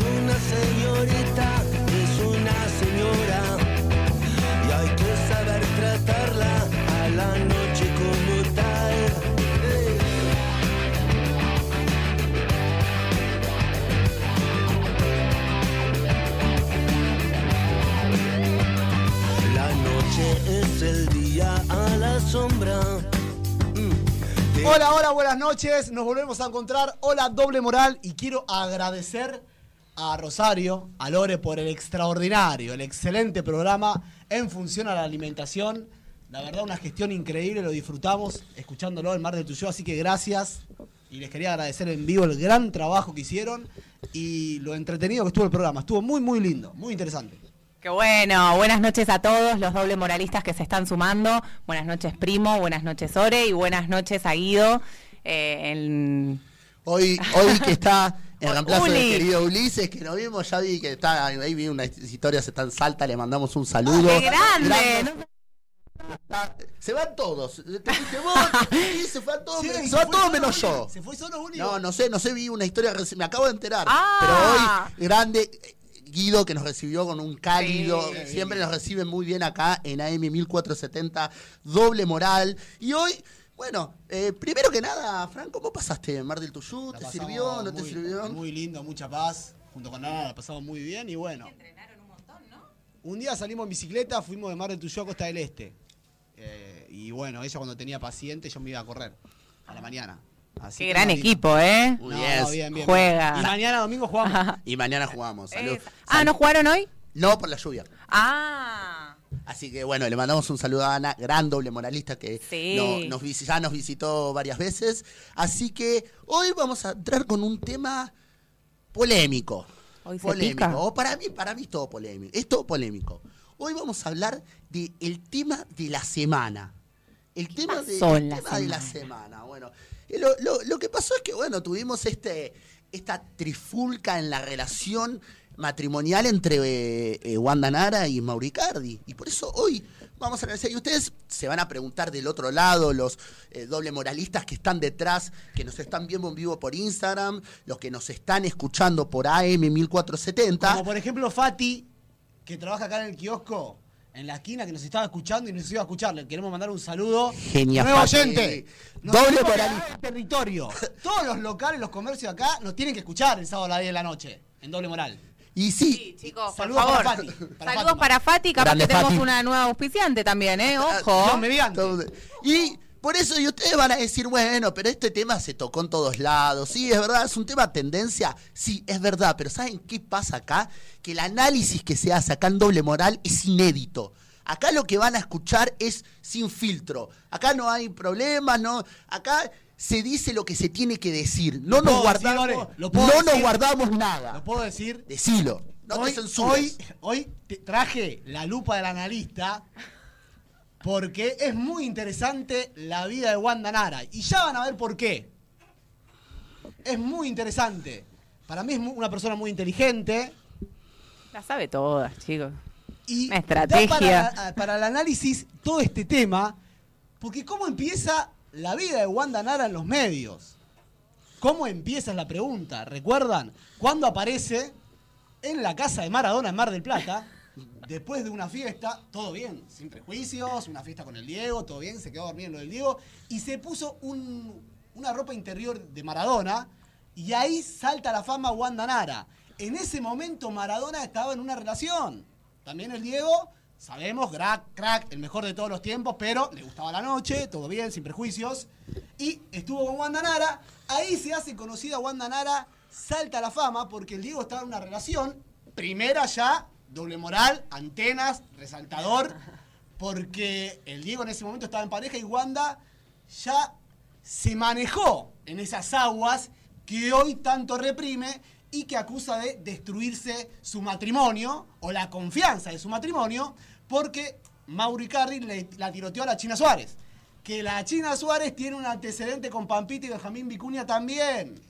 una señorita, es una señora. Y hay que saber tratarla a la noche como tal. La noche es el día a la sombra. Mm. Hola, hola, buenas noches. Nos volvemos a encontrar. Hola, doble moral. Y quiero agradecer a Rosario, a Lore, por el extraordinario, el excelente programa en función a la alimentación. La verdad, una gestión increíble. Lo disfrutamos escuchándolo en Mar del Tuyo. Así que gracias. Y les quería agradecer en vivo el gran trabajo que hicieron y lo entretenido que estuvo el programa. Estuvo muy, muy lindo, muy interesante. Qué bueno, buenas noches a todos los doble moralistas que se están sumando. Buenas noches, Primo, buenas noches, Ore, y buenas noches a Guido. eh, Hoy, hoy que está en Uli. reemplazo del querido Ulises, que nos vimos, ya vi que está, ahí vi unas historias, está en Salta, le mandamos un saludo. ¡Qué grande! Se van todos. Te fuiste vos, y se fue a todos, Sí, se se va fue todos solo menos yo. Se fue solo Uli. No, no sé, no sé, vi una historia, me acabo de enterar. Ah. Pero hoy, grande, Guido que nos recibió con un cálido, Sí. siempre nos recibe muy bien acá en AM 1470, doble moral. Y hoy, bueno, eh, primero que nada, Fran, ¿cómo pasaste Mar del Tuyú? ¿Te sirvió? ¿No te sirvió? Muy lindo, mucha paz. Junto con Ana la pasamos muy bien y bueno. Un día salimos en bicicleta, fuimos de Mar del Tuyú a Costa del Este. Eh, y bueno, ella cuando tenía paciente yo me iba a correr a la mañana. Así Qué gran no, equipo, ¿eh? No, bien. no, bien, bien, Juega. bien. Y mañana domingo jugamos. Y mañana jugamos. salud. Ah, ¿no jugaron hoy? No por la lluvia. Ah, Así que bueno, le mandamos un saludo a Ana, gran doble moralista que Sí. no- nos, visi- ya nos visitó varias veces. Así que hoy vamos a entrar con un tema polémico. Hoy polémico. O para mí, para mí es todo polémico. Es todo polémico. Hoy vamos a hablar del tema de la semana. El tema, de, el de la semana? semana. Bueno, eh, lo, lo- lo que pasó es que, bueno, tuvimos este, esta trifulca en la relación matrimonial entre eh, eh, Wanda Nara y Mauricardi. Y por eso hoy vamos a analizar. Y ustedes se van a preguntar del otro lado, los eh, doble moralistas que están detrás, que nos están viendo en vivo por Instagram, los que nos están escuchando por AM 1470. Como por ejemplo Fati, que trabaja acá en el kiosco, en la esquina, que nos estaba escuchando y nos iba a escuchar. Le queremos mandar un saludo. Genia, Nuevo Fati. oyente. Nos Doble moralista. territorio. Todos los locales, los comercios acá nos tienen que escuchar el sábado a las 10 de la noche. En doble moral. Y sí, sí, chicos, por Saludos favor. para Fati, para Saludos Fátima. para Fati, capaz Grande que tenemos Fati. una nueva auspiciante también, ¿eh? Ojo. Dios mediante. Todo- Y por eso y ustedes van a decir, bueno, pero este tema se tocó en todos lados. Sí, es verdad, es un tema tendencia. Sí, es verdad, pero ¿saben qué pasa acá? Que el análisis que se hace acá en doble moral es inédito. Acá lo que van a escuchar es sin filtro. Acá no hay problemas, no. Acá se dice lo que se tiene que decir. No ¿Lo nos decir, guardamos, no nos guardamos nada. ¿Lo puedo decir? Decilo. No hoy, te censures. hoy, hoy te traje la lupa del analista porque es muy interesante la vida de Wanda Nara. Y ya van a ver por qué. Es muy interesante. Para mí es una persona muy inteligente. La sabe todas, chicos. Y Una estrategia. da para, para el análisis todo este tema, porque cómo empieza la vida de Wanda Nara en los medios. ¿Cómo empieza la pregunta? ¿Recuerdan? Cuando aparece en la casa de Maradona en Mar del Plata, después de una fiesta, todo bien, sin prejuicios, una fiesta con el Diego, todo bien, se quedó dormido en lo del Diego, y se puso un- una ropa interior de Maradona, y ahí salta la fama Wanda Nara. En ese momento Maradona estaba en una relación. También el Diego, sabemos, crack, crack, el mejor de todos los tiempos, pero le gustaba la noche, todo bien, sin prejuicios. Y estuvo con Wanda Nara. Ahí se hace conocida Wanda Nara, salta a la fama porque el Diego estaba en una relación. Primera ya, doble moral, antenas, resaltador. Porque el Diego en ese momento estaba en pareja y Wanda ya se manejó en esas aguas que hoy tanto reprime y que acusa de destruirse su matrimonio o la confianza de su matrimonio porque Mauri Carri le, la tiroteó a la China Suárez. Que la China Suárez tiene un antecedente con Pampita y Benjamín Vicuña también.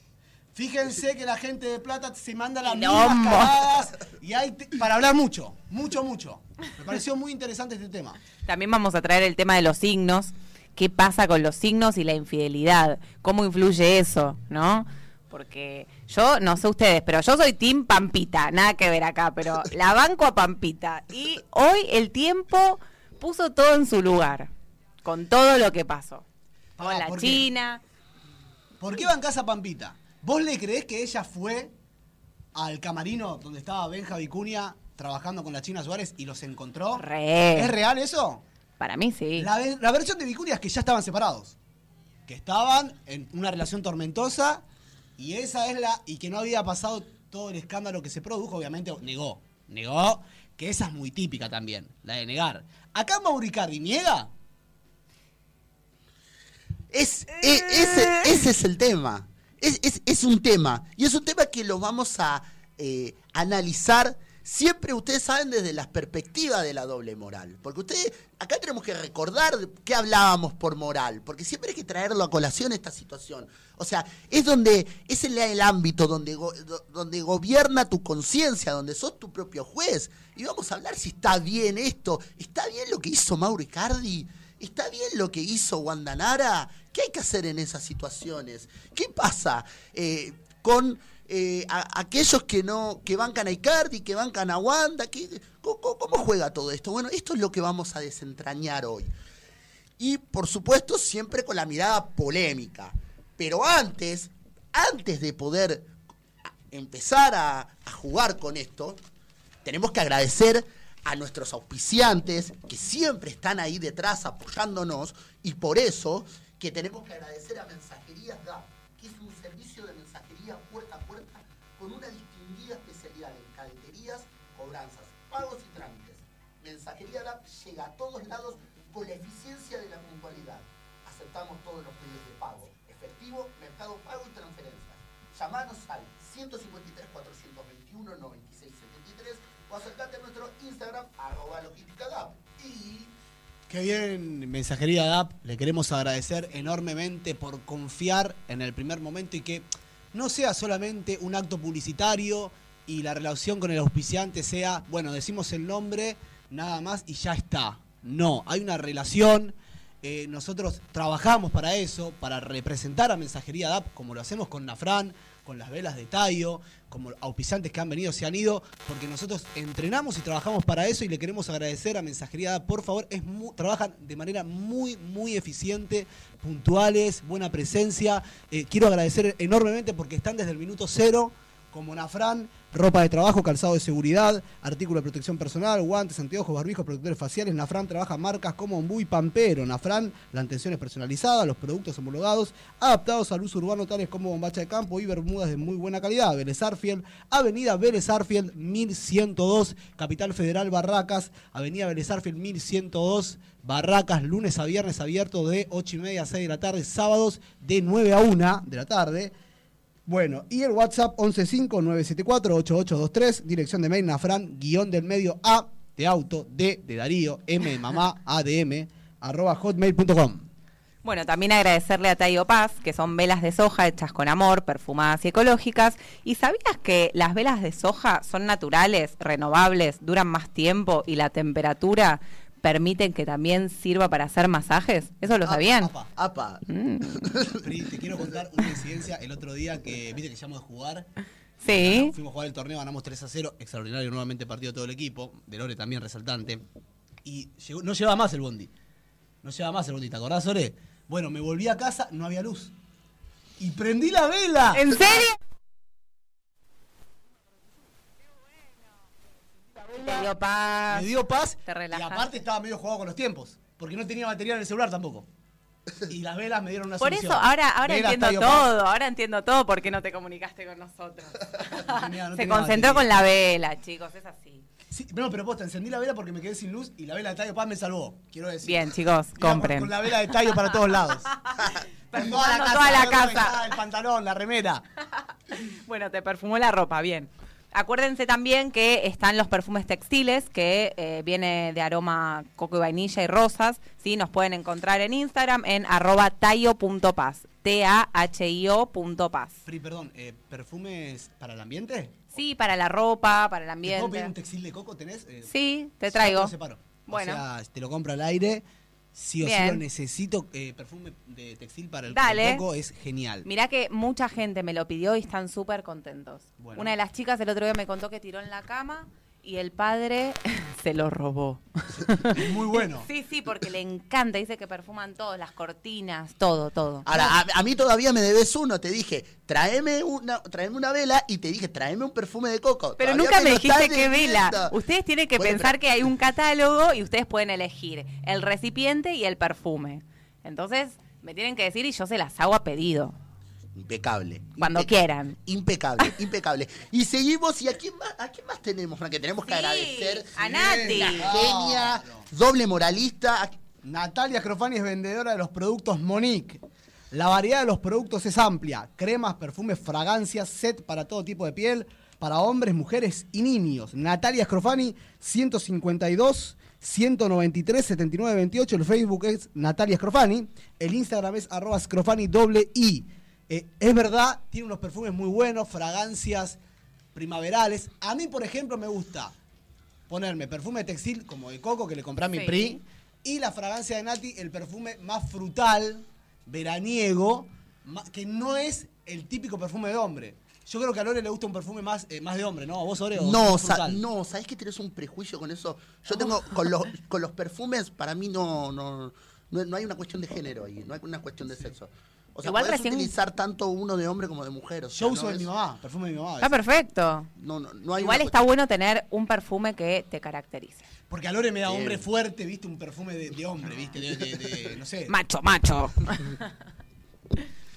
Fíjense que la gente de Plata se manda las mismas cagadas y hay para hablar mucho, mucho, mucho. Me pareció muy interesante este tema. También vamos a traer el tema de los signos. ¿Qué pasa con los signos y la infidelidad? ¿Cómo influye eso? ¿No? Porque yo, no sé ustedes, pero yo soy Team Pampita, nada que ver acá, pero la banco a Pampita. Y hoy el tiempo puso todo en su lugar, con todo lo que pasó. Con la ¿por qué? China. ¿Por qué van casa Pampita? ¿Vos le creés que ella fue al camarino donde estaba Benja Vicuña trabajando con la China Suárez y los encontró? Re. ¿Es real eso? Para mí sí. La versión de Vicuña es que ya estaban separados. Que estaban en una relación tormentosa y esa es la. y que no había pasado todo el escándalo que se produjo, obviamente negó. Negó, que esa es muy típica también, la de negar. Acá Mauricardi niega. Es, e- ese, ese es el tema. Es, es- es un tema. Y es un tema que lo vamos a eh, analizar siempre, ustedes saben, desde la perspectiva de la doble moral. Porque ustedes, acá tenemos que recordar qué hablábamos por moral. Porque siempre hay que traerlo a colación esta situación. O sea, es donde, es el, el ámbito donde, donde gobierna tu conciencia, donde sos tu propio juez. Y vamos a hablar si está bien esto. ¿Está bien lo que hizo Mauro Icardi? ¿Está bien lo que hizo Wanda Nara? ¿Qué hay que hacer en esas situaciones? ¿Qué pasa eh, con eh, a- aquellos que no que bancan a Icardi, que bancan a Wanda? ¿Qué- cómo, juega todo esto? Bueno, esto es lo que vamos a desentrañar hoy. Y por supuesto, siempre con la mirada polémica. Pero antes, antes de poder empezar a, jugar con esto, tenemos que agradecer a nuestros auspiciantes que siempre están ahí detrás apoyándonos y por eso que tenemos que agradecer a Mensajerías DAP, que es un servicio de mensajería puerta con una distinguida especialidad en cadeterías, cobranzas, pagos y trámites. Mensajería DAP llega a todos lados con la eficiencia de la puntualidad. Aceptamos todos los medios de pago, efectivo, mercado pago y transferencias. Llamanos al 153 421 9673 o acercate a nuestro Instagram arroba logística DAP. Y Qué bien, mensajería DAP. Le queremos agradecer enormemente por confiar en el primer momento y que no sea solamente un acto publicitario y la relación con el auspiciante sea, bueno, decimos el nombre, nada más y ya está. No, hay una relación. eh, nosotros trabajamos para eso, para representar a Mensajería DAP, como lo hacemos con Nafran, con las velas de Tayo, como auspiciantes que han venido, se han ido, porque nosotros entrenamos y trabajamos para eso y le queremos agradecer a Mensajería. Por favor, es trabajan de manera muy, muy eficiente, puntuales, buena presencia. Eh, quiero agradecer enormemente porque están desde el minuto cero, como Nafran, ropa de trabajo, calzado de seguridad, artículo de protección personal, guantes, anteojos, barbijos, protectores faciales. Nafran trabaja marcas como Ombu y Pampero. Nafran, la atención es personalizada, los productos homologados, adaptados al uso urbano, tales como bombacha de campo y bermudas de muy buena calidad. Vélez Arfield, Avenida Vélez Arfield, 1102, Capital Federal Barracas, Avenida Vélez Arfield, 1102. Barracas, lunes a viernes abierto de 8 y media a 6 de la tarde, sábados de 9 a 1 de la tarde. Bueno, y el WhatsApp 115-974-8823, dirección de mail nafran, guion del medio A de auto, D de Darío, M de mamá, A de M, arroba hotmail.com. Bueno, también agradecerle a Tayo Paz, que son velas de soja hechas con amor, perfumadas y ecológicas. ¿Y sabías que las velas de soja son naturales, renovables, duran más tiempo y la temperatura permiten que también sirva para hacer masajes? ¿Eso lo sabían? Apa, apa, Mm, Pri, te quiero contar una incidencia el otro día que viste que llamamos de jugar. Sí. Fuimos a jugar el torneo, ganamos 3 a 0, extraordinario nuevamente partido todo el equipo, de Lore también resaltante. Y llegó- no llevaba más el bondi. No llevaba más el bondi, ¿te acordás, Lore? Bueno, me volví a casa, no había luz. Y prendí la vela. ¿En serio? Te dio paz. Me dio paz. Te y aparte estaba medio jugado con los tiempos. Porque no tenía batería en el celular tampoco. Y las velas me dieron una Por solución. eso, ahora, ahora entiendo Paz. todo, ahora entiendo todo por qué no te comunicaste con nosotros. No tenía- no Se concentró batería. con la vela, chicos, es así. Sí, no, pero posta, encendí la vela porque me quedé sin luz y la vela de Tayo Paz me salvó. Quiero decir. Bien, chicos, compren. Con la vela de Tayo para todos lados. Perfumando toda la casa. El pantalón, la remera. Bueno, te perfumó la ropa, bien. Acuérdense también que están los perfumes textiles, que eh, viene de aroma coco y vainilla y rosas. ¿sí? Nos pueden encontrar en Instagram en arroba taio.paz. T-A-H-I-O.paz. Perdón, eh, ¿perfumes para el ambiente? Sí, para la ropa, para el ¿Te puedo pedir un ambiente. textil de coco? ¿Tenés? Eh, Sí, te traigo. lo separo. Bueno. O sea, te lo compro al aire. Sí o sí Bien. lo necesito. eh, perfume de textil para el, Dale. coco es genial. Mirá que mucha gente me lo pidió y están súper contentos. Bueno. Una de las chicas el otro día me contó que tiró en la cama y el padre se lo robó. Es muy bueno. Sí, sí, porque le encanta. Dice que perfuman todos, las cortinas, todo, todo. Ahora, a, a mí todavía me debes uno. Te dije, tráeme una, tráeme una vela y te dije, tráeme un perfume de coco. Pero Todavía nunca me dijiste qué vela. Ustedes tienen que Bueno, pensar pero- que hay un catálogo y ustedes pueden elegir el recipiente y el perfume. Entonces, me tienen que decir y yo se las hago a pedido. Impecable. Cuando Impe- quieran. Impecable, impecable. Y seguimos, ¿y a quién más, a quién más tenemos, Fran? Que tenemos que Sí, agradecer. a Nati. La genia, doble moralista. Natalia Scrofani es vendedora de los productos Monique. La variedad de los productos es amplia. Cremas, perfumes, fragancias, set para todo tipo de piel, para hombres, mujeres y niños. Natalia Scrofani, 152 193 79 28. El Facebook es Natalia Scrofani. El Instagram es arroba Scrofani doble I. Eh, es verdad, tiene unos perfumes muy buenos, fragancias primaverales. A mí, por ejemplo, me gusta ponerme perfume textil como de coco que le compré a mi Sí. PRI y la fragancia de Nati, el perfume más frutal, veraniego, que no es el típico perfume de hombre. Yo creo que a Lore le gusta un perfume más, eh, más de hombre, ¿no? ¿A vos, Oreo? No, sa- no, ¿sabés que tenés un prejuicio con eso? Yo tengo, con los, con los perfumes, para mí no, no, no, no hay una cuestión de género ahí, no hay una cuestión de sexo. O sea, Igual podés recién- utilizar tanto uno de hombre como de mujer. o sea, Yo uso no de es- mi mamá, perfume de mi mamá. Está perfecto. No, no, no hay Igual una está cuestión- bueno tener un perfume que te caracterice. Porque a Lore me da Bien. hombre fuerte, ¿viste? Un perfume de, de hombre, ¿viste? De, de- de- no sé. Macho, macho.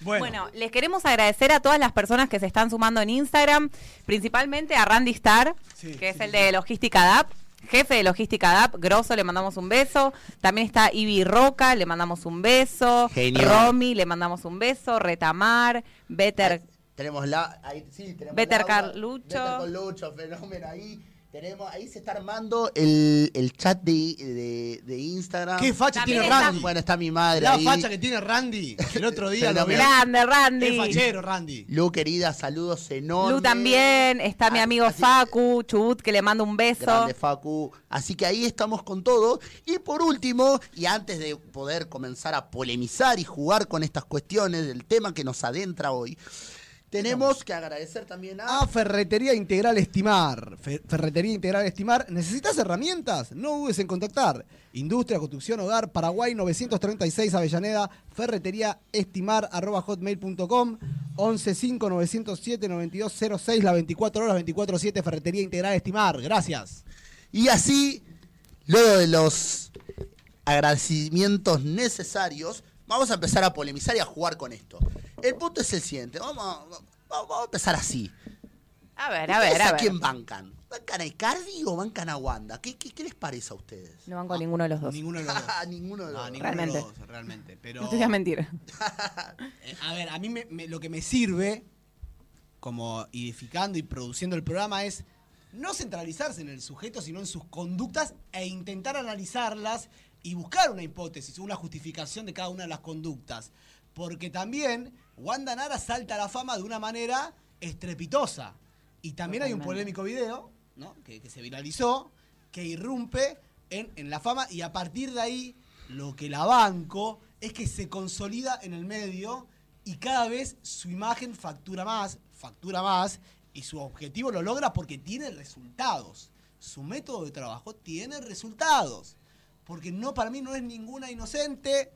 Bueno, Bueno, les queremos agradecer a todas las personas que se están sumando en Instagram, principalmente a Randy Star, Sí, que es sí, el sí. de Logística DAP, jefe de Logística DAP, Grosso, le mandamos un beso. También está Ibi Roca, le mandamos un beso. Genio. Romy, le mandamos un beso. Retamar, Better. Ahí tenemos la. Ahí, sí, tenemos Better Laura, Carlucho. Better Carlucho, fenómeno ahí. Tenemos, ahí se está armando el, el chat de, de, de Instagram. ¿qué facha También tiene está- Randy? Bueno, está mi madre La ahí. facha que tiene Randy. El otro día lo. Grande, Randy. Es fachero, Randy. Lu, querida, saludos enormes. Lu también, está mi Ah, amigo así- Facu, Chubut, que le mando un beso. Grande Facu. Así que ahí estamos con todo. Y por último, y antes de poder comenzar a polemizar y jugar con estas cuestiones del tema que nos adentra hoy, tenemos que agradecer también a... A Ferretería Integral Estimar. Fe- Ferretería Integral Estimar. ¿Necesitas herramientas? No dudes en contactar. Industria, Construcción, Hogar, Paraguay 936 Avellaneda. Ferretería Estimar arroba hotmail.com 115 907 9206 la 24 horas 24-7 Ferretería Integral Estimar. Gracias. Y así, luego de los agradecimientos necesarios, vamos a empezar a polemizar y a jugar con esto. El punto es el siguiente. Vamos a, vamos a empezar así. A ver, a ver, ¿Ustedes a ver. quién bancan? ¿Bancan a Icardi o bancan a Wanda? ¿Qué, qué, qué les parece a ustedes? No banco a ninguno de los dos. Ninguno de los dos. Ninguno de los No, dos. ninguno Realmente. de los dos, realmente. Pero, No te voy a mentir. eh, a ver, a mí me- me- lo que me sirve como edificando y produciendo el programa es no centralizarse en el sujeto, sino en sus conductas e intentar analizarlas y buscar una hipótesis, una justificación de cada una de las conductas. Porque también Wanda Nara salta a la fama de una manera estrepitosa. Y también hay un polémico video ¿no? que, que se viralizó, que irrumpe en, en la fama y a partir de ahí lo que la banco es que se consolida en el medio y cada vez su imagen factura más, factura más y su objetivo lo logra porque tiene resultados. Su método de trabajo tiene resultados. Porque no, para mí no es ninguna inocente,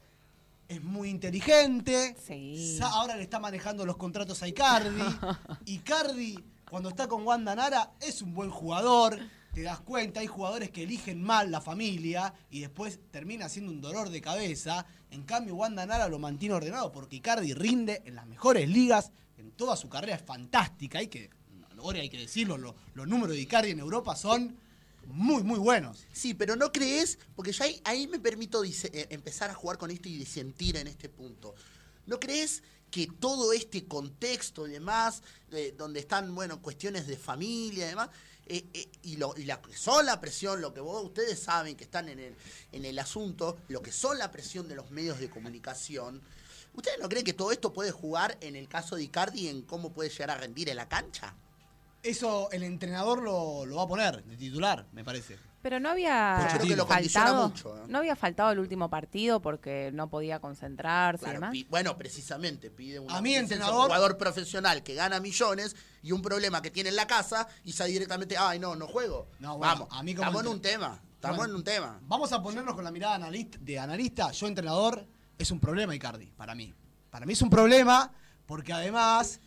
es muy inteligente. Sí. Ahora le está manejando los contratos a Icardi. Icardi, cuando está con Wanda Nara, es un buen jugador. Te das cuenta, hay jugadores que eligen mal la familia y después termina siendo un dolor de cabeza. En cambio, Wanda Nara lo mantiene ordenado porque Icardi rinde en las mejores ligas. En toda su carrera es fantástica. Hay que, ahora hay que decirlo, lo- los números de Icardi en Europa son muy, muy buenos. Sí, pero no crees, porque yo ahí, me permito eh, empezar a jugar con esto y disentir en este punto. ¿No crees que todo este contexto y demás, donde están, bueno, cuestiones de familia y demás, eh, eh, y, lo, y la son la presión, lo que vos, ustedes saben que están en el, en el asunto, lo que son la presión de los medios de comunicación, ¿ustedes no creen que todo esto puede jugar en el caso de Icardi en cómo puede llegar a rendir en la cancha? Eso el entrenador lo, lo va a poner de titular, me parece. Pero no había yo creo que lo condiciona faltado, mucho, ¿eh? no había faltado el último partido porque no podía concentrarse y Claro, demás. pi- bueno, precisamente pide una A mí, entrenador- un jugador profesional que gana millones y un problema que tiene en la casa y sale directamente, ay no, no juego. No, bueno, Vamos, a mí como estamos en un tema, estamos Bueno, en un tema. Vamos a ponernos con la mirada analista, de analista. Yo, entrenador, es un problema, Icardi, para mí. Para mí es un problema porque además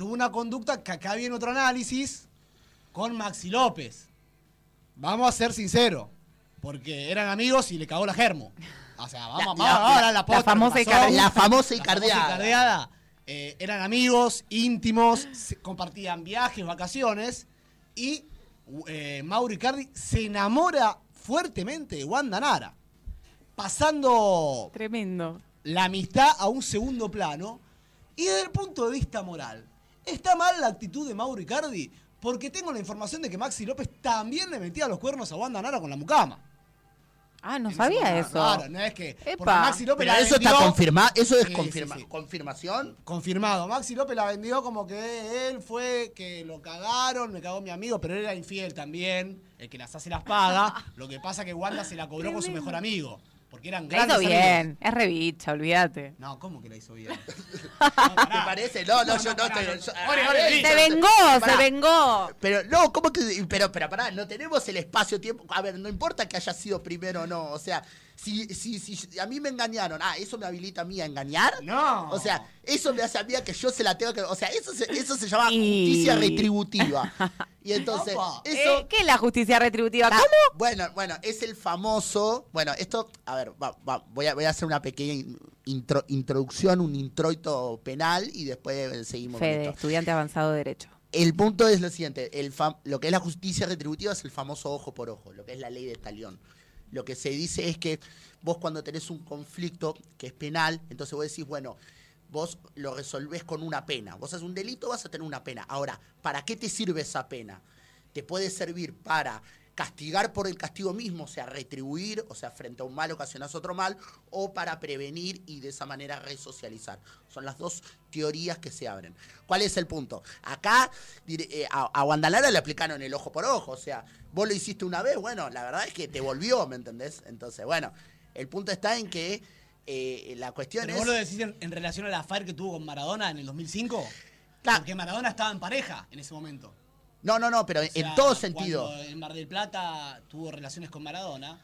tuvo una conducta que acá viene otro análisis con Maxi López. Vamos a ser sinceros, porque eran amigos y le cagó la germo. O sea, vamos, La- vamos la- ahora a la la posta, famosa icardiada. La famosa La icardiada. icardiada. Eh, eran amigos, íntimos, compartían viajes, vacaciones y eh, Mauro Icardi se enamora fuertemente de Wanda Nara, pasando Tremendo. la amistad a un segundo plano y desde el punto de vista moral. ¿Está mal la actitud de Mauro Icardi? Porque tengo la información de que Maxi López también le metía los cuernos a Wanda Nara con la mucama. Ah, no sabía eso. Claro, no es que. Epa. Porque Maxi López Pero la eso está vendió- confirmado, eso es Sí, confirma- sí, sí. confirmación. Confirmado. Maxi López la vendió como que él fue que lo cagaron, me cagó mi amigo, pero él era infiel también. El que las hace las paga. Lo que pasa que Wanda se la cobró con su mejor amigo. Porque eran La grandes hizo amigos. bien. Es rebicha, olvídate. No, ¿cómo que la hizo bien? ¿Te parece? No, no, yo no estoy. yo- Ore, ore. Se vengó, se vengó. Pero no, ¿cómo que? Pero, pero pará, no tenemos el espacio-tiempo. A ver, no importa que haya sido primero o no. O sea, si, si, si a mí me engañaron, ah, ¿eso me habilita a mí a engañar? No. O sea, eso me hace a mí a que yo se la tenga que. O sea, eso se, eso se llama Y- justicia retributiva. Y entonces, eso. Eh, ¿Qué es la justicia retributiva? Ah, ¿Cómo? Bueno, bueno, es el famoso. Bueno, esto, a ver, va- va, voy, a, voy a hacer una pequeña intro- introducción, un introito penal y después seguimos con Fede, esto. estudiante avanzado de Derecho. El punto es lo siguiente: el fam- lo que es la justicia retributiva es el famoso ojo por ojo, lo que es la ley de talión. Lo que se dice es que vos, cuando tenés un conflicto que es penal, entonces vos decís, bueno. Vos lo resolvés con una pena. Vos haces un delito, vas a tener una pena. Ahora, ¿para qué te sirve esa pena? te puede servir para castigar por el castigo mismo, o sea, retribuir, o sea, frente a un mal ocasionas otro mal, o para prevenir y de esa manera resocializar. Son las dos teorías que se abren. ¿Cuál es el punto? Acá eh, a, a Guandalara le aplicaron el ojo por ojo, o sea, vos lo hiciste una vez, bueno, la verdad es que te volvió, ¿me entendés? Entonces, bueno, el punto está en que eh, la cuestión ¿Pero es... vos lo decís en, en relación a la affair que tuvo con Maradona en el 2005? Claro. Porque Maradona estaba en pareja en ese momento. No, no, no, pero O sea, en todo sentido. Cuando en Mar del Plata tuvo relaciones con Maradona.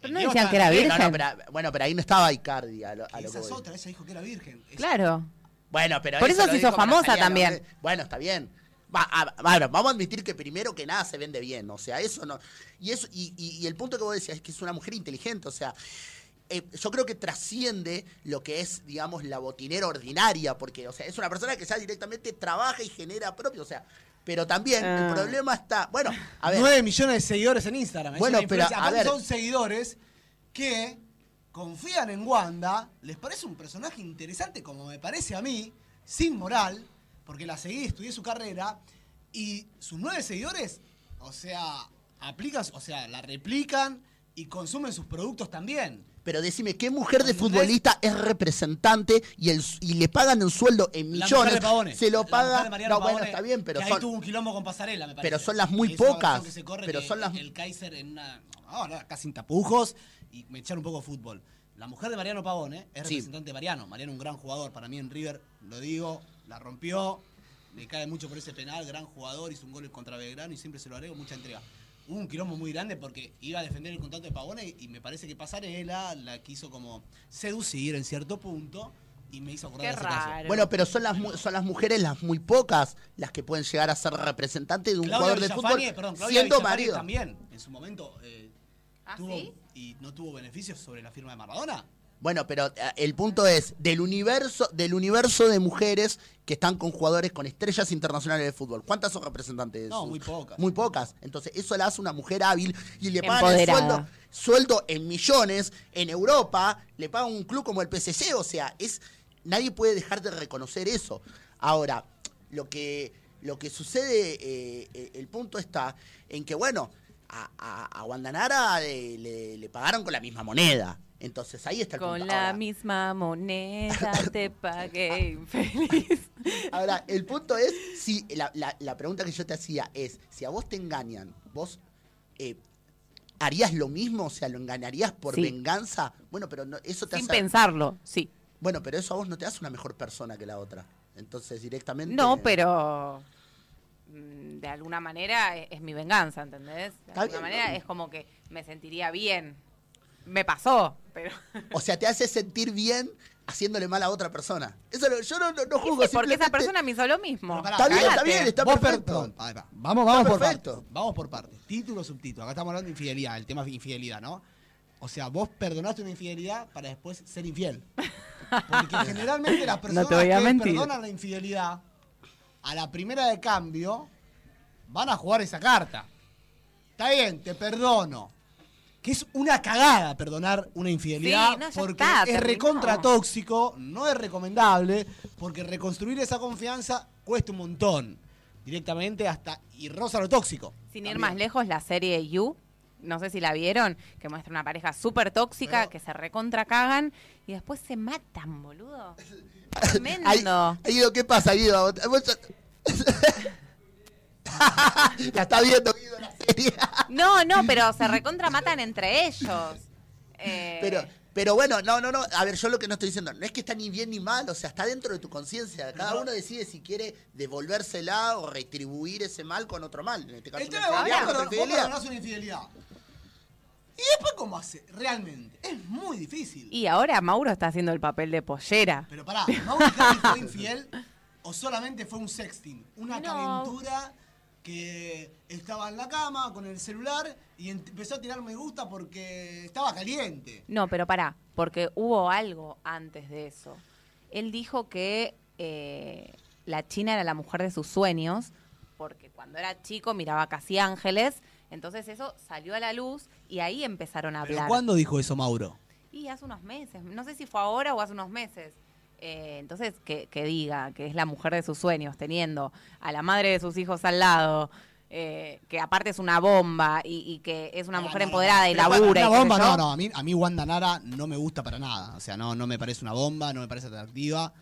Pero no decían estaba que era en virgen. No, no, pero, bueno, pero ahí no estaba Icardi a lo, a lo esa es voy. otra, ella dijo que era virgen. Es- Claro. Bueno, pero Por eso se hizo famosa también. Bueno, está bien. Va, a- bueno, vamos a admitir que primero que nada se vende bien, o sea, eso no. Y eso y, y- y el punto que vos decías es que es una mujer inteligente, o sea, eh, yo creo que trasciende lo que es, digamos, la botinera ordinaria, porque, o sea, es una persona que ya directamente trabaja y genera propio, o sea, pero también Ah. el problema está, bueno, a ver, 9 millones de seguidores en Instagram. es Bueno, pero, a ver. son seguidores que confían en Wanda, les parece un personaje interesante, como me parece a mí, sin moral, porque la seguí, estudié su carrera, y sus nueve seguidores, o sea, aplican, o sea, la replican y consumen sus productos también. Pero decime, ¿qué mujer de futbolista es representante y, el, y le pagan un sueldo en millones? Pavone. Se lo paga. No, bueno, está bien, pero que ahí son, tuvo un quilombo con pasarela, me parece. pero son las muy Es pocas, que se corre pero que son las- El Kaiser en una. No, no, casi sin tapujos y me echaron un poco de fútbol. La mujer de Mariano Pavone es Sí. representante de Mariano. Mariano, un gran jugador. Para mí en River, lo digo, la rompió. Me cae mucho por ese penal, gran jugador, hizo un gol contra Belgrano y siempre se lo agrego, mucha entrega. Hubo un quilombo muy grande porque iba a defender el contrato de Pavone y me parece que Pasarela la quiso como seducir en cierto punto y me hizo acordar Qué de ese caso. Bueno, pero son las, mu- son las mujeres las muy pocas las que pueden llegar a ser representantes de un Claudia jugador de fútbol perdón, Claudia siendo marido. también, en su momento, eh, ¿Ah, tuvo, sí? y no tuvo beneficios sobre la firma de Maradona. Bueno, pero eh, el punto es del universo del universo de mujeres que están con jugadores con estrellas internacionales de fútbol. ¿Cuántas son representantes? de No, muy pocas. Muy pocas. Entonces, eso la hace una mujer hábil y le pagan el sueldo, sueldo en millones en Europa, le pagan un club como el PSG, o sea, es nadie puede dejar de reconocer eso. Ahora, lo que, lo que sucede, eh, eh, el punto está en que, bueno, a, a, a Guandanara le, le- le pagaron con la misma moneda. Entonces ahí está el Con punto. la Ahora- misma moneda te pagué infeliz. Ahora, el punto es, si la, la- la pregunta que yo te hacía es, si a vos te engañan, vos eh, harías lo mismo, o sea, lo engañarías por Sí. venganza. Bueno, pero no, eso te Sin hace. pensarlo, sí. Bueno, pero eso a vos no te hace una mejor persona que la otra. Entonces, directamente. No, pero mm, de alguna manera es, es mi venganza, ¿entendés? De alguna manera es como que me sentiría bien. Me pasó, pero... O sea, te hace sentir bien haciéndole mal a otra persona. Eso lo- yo no, no, no juzgo. sí, porque esa persona me hizo lo mismo. Pará, Está bien, está bien, está per- perfecto. Vamos, vamos por perfecto. partes. Vamos por partes. Título, subtítulo. Acá estamos hablando de infidelidad, el tema de infidelidad, ¿no? O sea, vos perdonaste una infidelidad para después ser infiel. Porque generalmente las personas te voy a que mentir. perdonan la infidelidad, a la primera de cambio, van a jugar esa carta. Está bien, te perdono. Que es una cagada perdonar una infidelidad Sí, no, ya porque está, es recontra tóxico, no es recomendable, porque reconstruir esa confianza cuesta un montón. Directamente hasta y rosa lo tóxico. Sin ir más lejos, la serie You, no sé si la vieron, que muestra una pareja súper tóxica, Pero- que se recontra cagan y después se matan, boludo. Tremendo. ahí, Guido, ¿qué pasa, Guido? La está viendo, Guido, la serie. No, no, pero se recontra matan entre ellos. Eh, Pero, pero bueno, no, no, no. A ver, yo lo que no estoy diciendo, no es que está ni bien ni mal, o sea, está dentro de tu conciencia. Cada uno decide si quiere devolvérsela o retribuir ese mal con otro mal. En este caso, El una tema infidelidad, vos una infidelidad. ¿Y después cómo hace? Realmente. Es muy difícil. Y ahora Mauro está haciendo el papel de pollera. Pero pará, ¿Mauro Icardi fue infiel o solamente fue un sexting? Una No. calentura que estaba en la cama con el celular y empezó a tirar me gusta porque estaba caliente. No, pero pará, porque hubo algo antes de eso. Él dijo que eh, la China era la mujer de sus sueños, porque cuando era chico miraba casi ángeles, entonces eso salió a la luz y ahí empezaron a ¿Pero hablar. cuándo dijo eso Mauro? Y hace unos meses, no sé si fue ahora o hace unos meses. Eh, entonces, que, que diga que es la mujer de sus sueños, teniendo a la madre de sus hijos al lado, eh, que aparte es una bomba y, y que es una No, mujer no, empoderada y labura. Una y bomba, no, no. A mí, a mí Wanda Nara no me gusta para nada. O sea, no, no me parece una bomba, no me parece atractiva.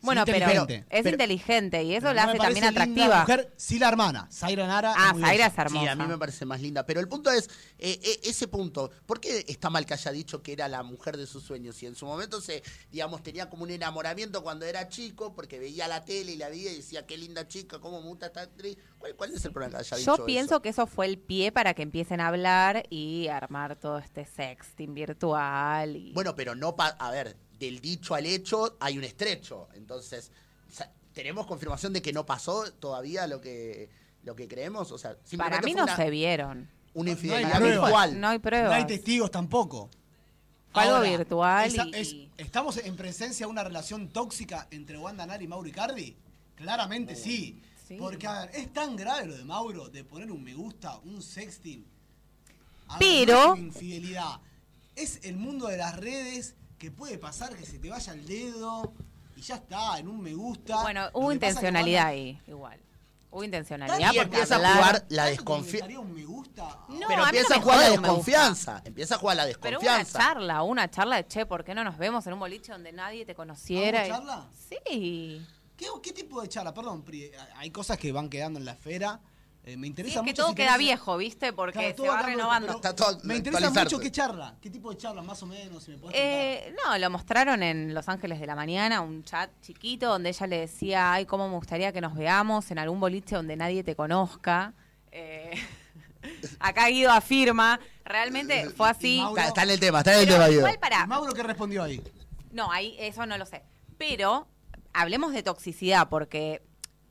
Sí, Bueno, pero es Pero- inteligente y eso la hace también parece linda atractiva. mujer, sí la hermana, Zaira Nara. Ah, es muy Zaira es hermosa. Sí, a mí me parece más linda. Pero el punto es, eh, eh, ese punto, ¿por qué está mal que haya dicho que era la mujer de sus sueños? Y en su momento se, digamos, tenía como un enamoramiento cuando era chico, porque veía la tele y la veía y decía, qué linda chica, cómo me gusta esta actriz. ¿Cuál, cuál es el problema que haya dicho Yo pienso eso? que eso fue el pie para que empiecen a hablar y armar todo este sexting virtual. Y... Bueno, pero no, pa- a ver, del dicho al hecho hay un estrecho. Entonces, ¿tenemos confirmación de que no pasó todavía lo que, lo que creemos? O sea, para simplemente mí no una, se vieron. una No hay infidelidad pruebas. virtual. No hay No pruebas. hay testigos tampoco. Algo virtual esa- y- es- y- ¿Estamos en presencia de una relación tóxica entre Wanda Nara y Mauro Icardi? Claramente sí. Sí. Porque, a ver, es tan grave lo de Mauro de poner un me gusta, un sexting. A Pero- no infidelidad. Es el mundo de las redes que puede pasar que se te vaya el dedo y ya está, en un me gusta. Bueno, hubo intencionalidad ahí, igual. Hubo Y intencionalidad porque empieza a jugar la ¿Tanto te desconfianza. gustaría un me gusta? No, Pero empieza me a jugar la desconfianza. Empieza a jugar la Pero una desconfianza. charla, una charla de che, ¿por qué no nos vemos en un boliche donde nadie te conociera? ¿Ah, hubo Y- charla? Sí. ¿Qué, qué tipo de charla? Perdón, Pri, hay cosas que van quedando en la esfera. Eh, me Sí, interesa es que mucho todo si queda tenés- viejo, ¿viste? Porque Claro, se todo va renovando. Está todo Me interesa mucho qué charla, qué tipo de charla, más o menos, si me podés Eh, no, lo mostraron en Los Ángeles de la Mañana, un chat chiquito donde ella le decía, ay, cómo me gustaría que nos veamos en algún boliche donde nadie te conozca. Eh, acá Guido afirma, realmente fue así. Mauro- Está, está en el tema, está en el tema, Guido. para, ¿Y Mauro qué respondió ahí? no, ahí eso no lo sé. Pero hablemos de toxicidad, porque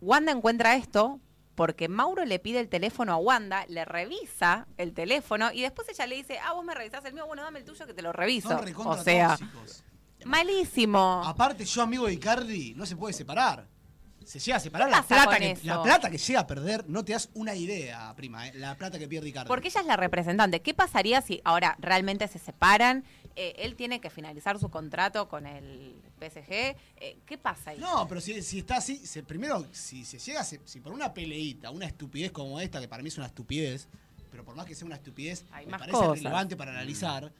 Wanda encuentra esto porque Mauro le pide el teléfono a Wanda, le revisa el teléfono y después ella le dice, ah, vos me revisás el mío, bueno, dame el tuyo que te lo reviso. Son O sea, tóxicos. malísimo. Aparte, yo amigo de Icardi, no se puede separar. Se llega a separar ¿Qué la plata, que, eso? la plata que llega a perder, no te das una idea, prima, ¿eh? la plata que pierde Icardi. Porque ella es la representante. ¿Qué pasaría si ahora realmente se separan? Eh, él tiene que finalizar su contrato con el PSG. Eh, ¿Qué pasa ahí? No, pero si, si está así, se- primero, si se llega, se- si por una peleita, una estupidez como esta, que para mí es una estupidez, pero por más que sea una estupidez, Hay me más parece cosas. relevante para analizar,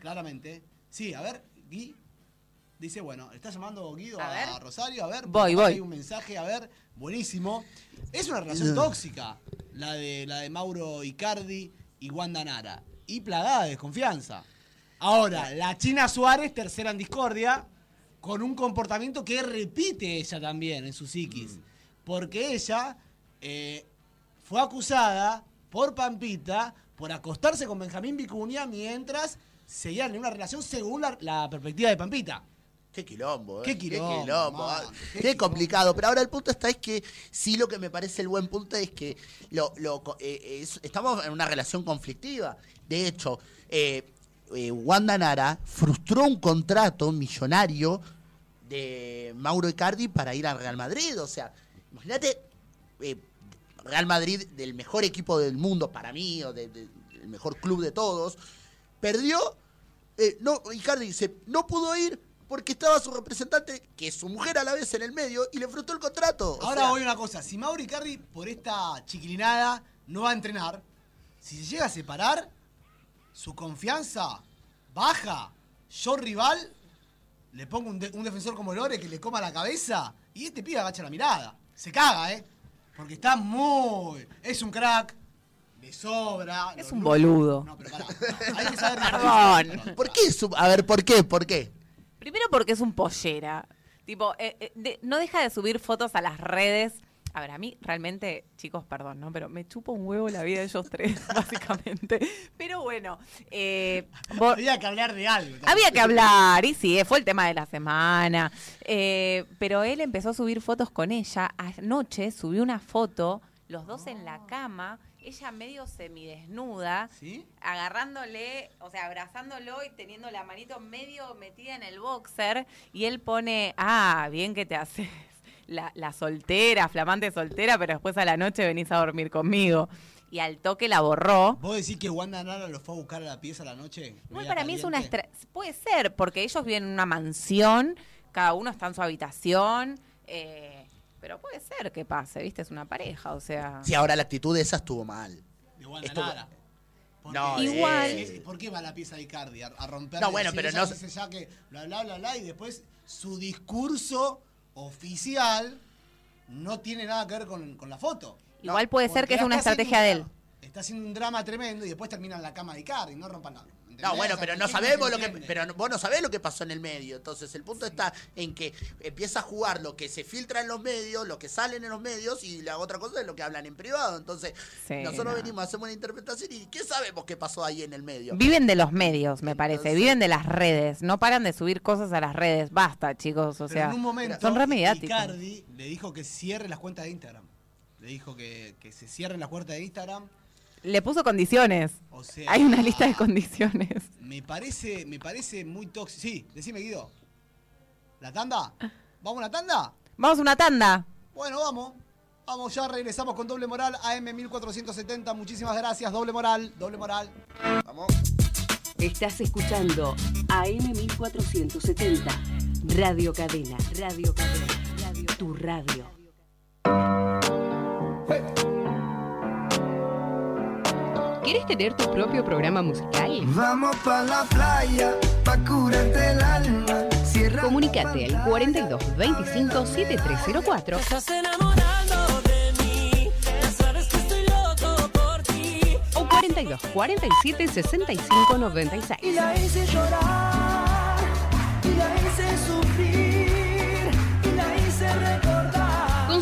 claramente. Sí, a ver, Gui dice, bueno, está llamando Guido A. Rosario, a ver, Voy, voy. Hay un mensaje, a ver, buenísimo. Es una relación tóxica, la de, la de Mauro Icardi y Wanda Nara, y plagada de desconfianza. Ahora, la China Suárez, tercera en discordia, con un comportamiento que repite ella también en su psiquis. Porque ella eh, fue acusada por Pampita por acostarse con Benjamín Vicuña mientras seguían en una relación según la, la perspectiva de Pampita. Qué quilombo, ¿eh? Qué quilombo, man, ah, qué Qué, quilombo. complicado. Pero ahora el punto está es que sí lo que me parece el buen punto es que lo, lo co- eh, es- estamos en una relación conflictiva. De hecho, eh, eh, Wanda Nara frustró un contrato millonario de Mauro Icardi para ir al Real Madrid. O sea, imagínate eh, Real Madrid del mejor equipo del mundo para mí, o de- de- del mejor club de todos, perdió. eh, no, Icardi dice, no pudo ir porque estaba su representante, que es su mujer a la vez en el medio, y le frustró el contrato. O Ahora sea, voy a una cosa, si Mauro Icardi por esta chiquilinada no va a entrenar, si se llega a separar, su confianza baja. Yo rival, le pongo un, de- un defensor como Lore que le coma la cabeza y este pibe agacha la mirada. Se caga, ¿eh? Porque está muy... Es un crack, de sobra. Es un boludo. No, pero pará. Hay que saber... Perdón. ¿Por qué? su- A ver, ¿por qué? ¿Por qué? Primero porque es un pollera. Tipo, eh, eh, de- no deja de subir fotos a las redes. A ver, a mí realmente, chicos, perdón, ¿no? Pero me chupa un huevo la vida de ellos tres, básicamente. Pero bueno, eh, vos- Había que hablar de algo. había que hablar, y sí, fue el tema de la semana. Eh, pero él empezó a subir fotos con ella. Anoche subió una foto, los dos en la cama, ella medio semidesnuda, ¿Sí? agarrándole, o sea, abrazándolo y teniendo la manito medio metida en el boxer. Y él pone, ah, bien que te haces. La, la soltera, flamante soltera, pero después a la noche venís a dormir conmigo. Y al toque la borró. ¿Vos decís que Wanda Nara lo fue a buscar a la pieza a la noche? Media para mí es una estra- puede ser, porque ellos viven en una mansión, cada uno está en su habitación, eh, pero puede ser que pase, ¿viste? Es una pareja, o sea. Si ahora la actitud de esa estuvo mal. De No, Igual. eh, ¿Por qué va la pieza de Icardi? A, a romper. No, bueno, pero no- Dice ya que bla, bla, bla, bla, y después su discurso oficial no tiene nada que ver con, con la foto. Igual puede ser que es una estrategia un de él. Está haciendo un drama tremendo y después termina en la cama de Icardi, no rompan nada. ¿Entendés? No, bueno, pero ¿por no sabemos lo que. Pero vos no sabés lo que pasó en el medio. Entonces, el punto está en que empieza a jugar lo que se filtra en los medios, lo que salen en los medios, y la otra cosa es lo que hablan en privado. Entonces, Sí, nosotros no. venimos, hacemos una interpretación y ¿qué sabemos qué pasó ahí en el medio? Viven de los medios, me parece, Entonces- viven de las redes, no paran de subir cosas a las redes, basta, chicos, o Pero sea, en un momento, son re mediáticos. Icardi le dijo que cierre las cuentas de Instagram. Le dijo que, que se cierren las cuentas de Instagram. Le puso condiciones. O sea, Hay una lista de condiciones. Me parece, me parece muy tóxico. Sí, decime, Guido. ¿La tanda? ¿Vamos a la tanda? Vamos a una tanda. Bueno, vamos. Vamos, ya regresamos con Doble Moral AM 1470. Muchísimas gracias, Doble Moral, Doble Moral. Vamos. Estás escuchando AM 1470. Radio Cadena. Radio Cadena. Radio, tu radio. ¿Quieres tener tu propio programa musical? Vamos pa la playa, pa curarte el alma. Cierra Comunicate al 42 25 7304 Estás enamorando de mí, ya sabes que estoy loco por ti. o 42 47 65 96. y la hice llorar, y la hice sufrir,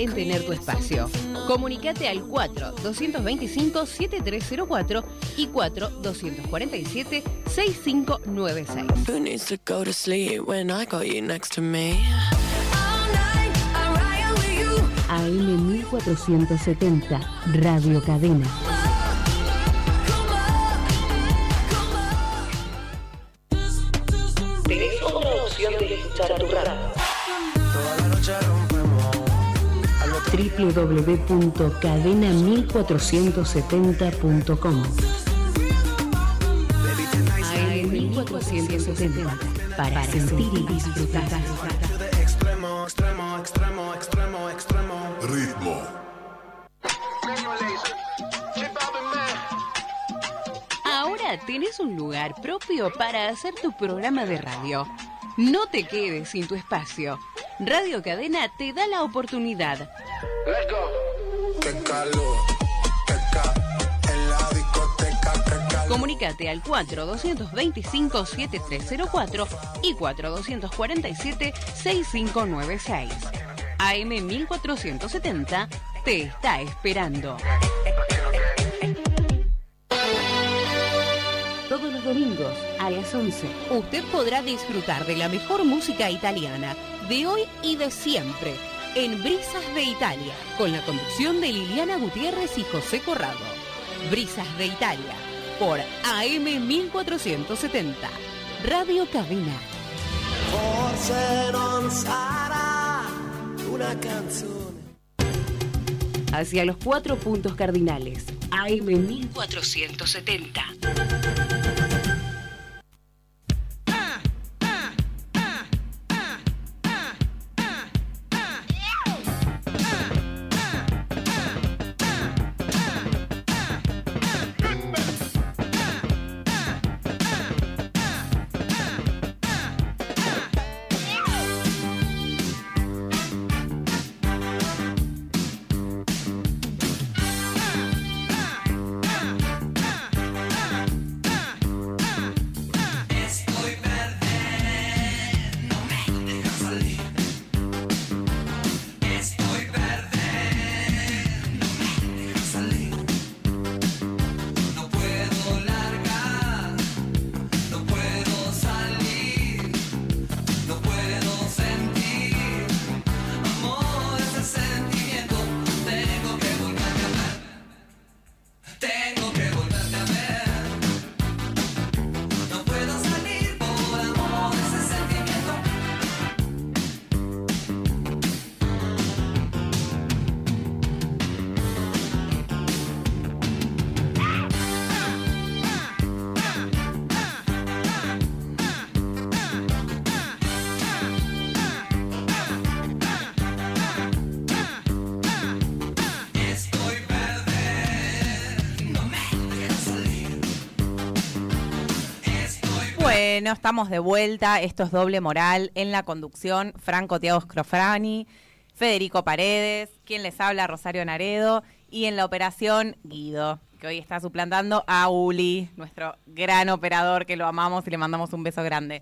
en tener tu espacio. Comunicate al 4-225-7304 y 4-247-6596. Who needs to go to sleep when I got you next to me? AM 1470, Radio Cadena. Tenés otra opción de escuchar tu radio. www.cadena1470.com Baby, tonight's AM 1470, para sentir y disfrutar. extremo, extremo, extremo, extremo, extremo. Ritmo. Ahora tenés un lugar propio para hacer tu programa de radio. No te quedes sin tu espacio. Radio Cadena te da la oportunidad. En la discoteca. Qué calor. Comunicate al 4225-7304 y 4247-6596. AM 1470 te está esperando. Todos los domingos a las 11 usted podrá disfrutar de la mejor música italiana de hoy y de siempre en Brisas de Italia con la conducción de Liliana Gutiérrez y José Corrado. Brisas de Italia por AM 1470 Radio Cabina. Forse non sarà una canzone. Hacia los cuatro puntos cardinales. AM 1470. Bueno, estamos de vuelta. Esto es doble moral. En la conducción, Franco Tiago Scrofrani, Federico Paredes, quien les habla, Rosario Naredo, y en la operación, Guido, que hoy está suplantando a Uli, nuestro gran operador, que lo amamos y le mandamos un beso grande.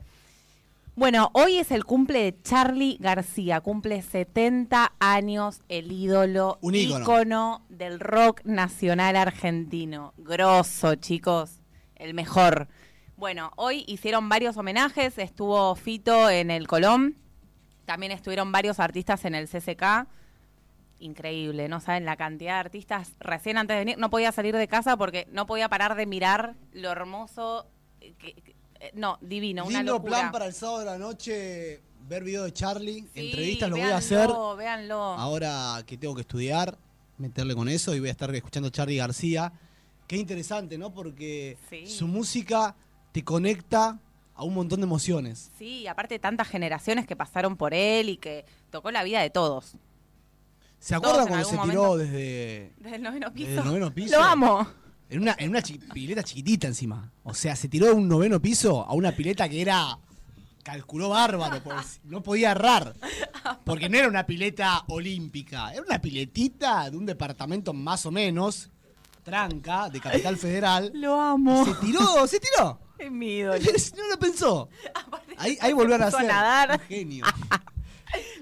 Bueno, hoy es el cumple de Charlie García, cumple 70 años, el ídolo, Un ícono. ícono del rock nacional argentino. Grosso, chicos, el mejor. Bueno, hoy hicieron varios homenajes, estuvo Fito en el Colón, también estuvieron varios artistas en el CCK. Increíble, no saben la cantidad de artistas. Recién antes de venir no podía salir de casa porque no podía parar de mirar lo hermoso. eh, que- que- eh, no, divino, una Lindo locura. plan para el sábado de la noche, ver video de Charlie. Sí, Entrevistas lo voy a hacer. Véanlo. Ahora que tengo que estudiar, meterle con eso y voy a estar escuchando Charlie García. Qué interesante, ¿no? Porque Sí. su música te conecta a un montón de emociones. Sí, aparte tantas generaciones que pasaron por él y que tocó la vida de todos. ¿Se acuerdan cuando se tiró desde, Desde el noveno piso. desde el noveno piso? Lo amo. En una, en una chi- pileta chiquitita encima. O sea, se tiró de un noveno piso a una pileta que era. Calculó bárbaro, no podía errar. Porque no era una pileta olímpica, era una piletita de un departamento más o menos, tranca, de Capital Federal. Lo amo. Se tiró, se tiró. Es mi ídolo. No lo pensó. Ahí, ahí volvió a nacer. nadar. Un genio.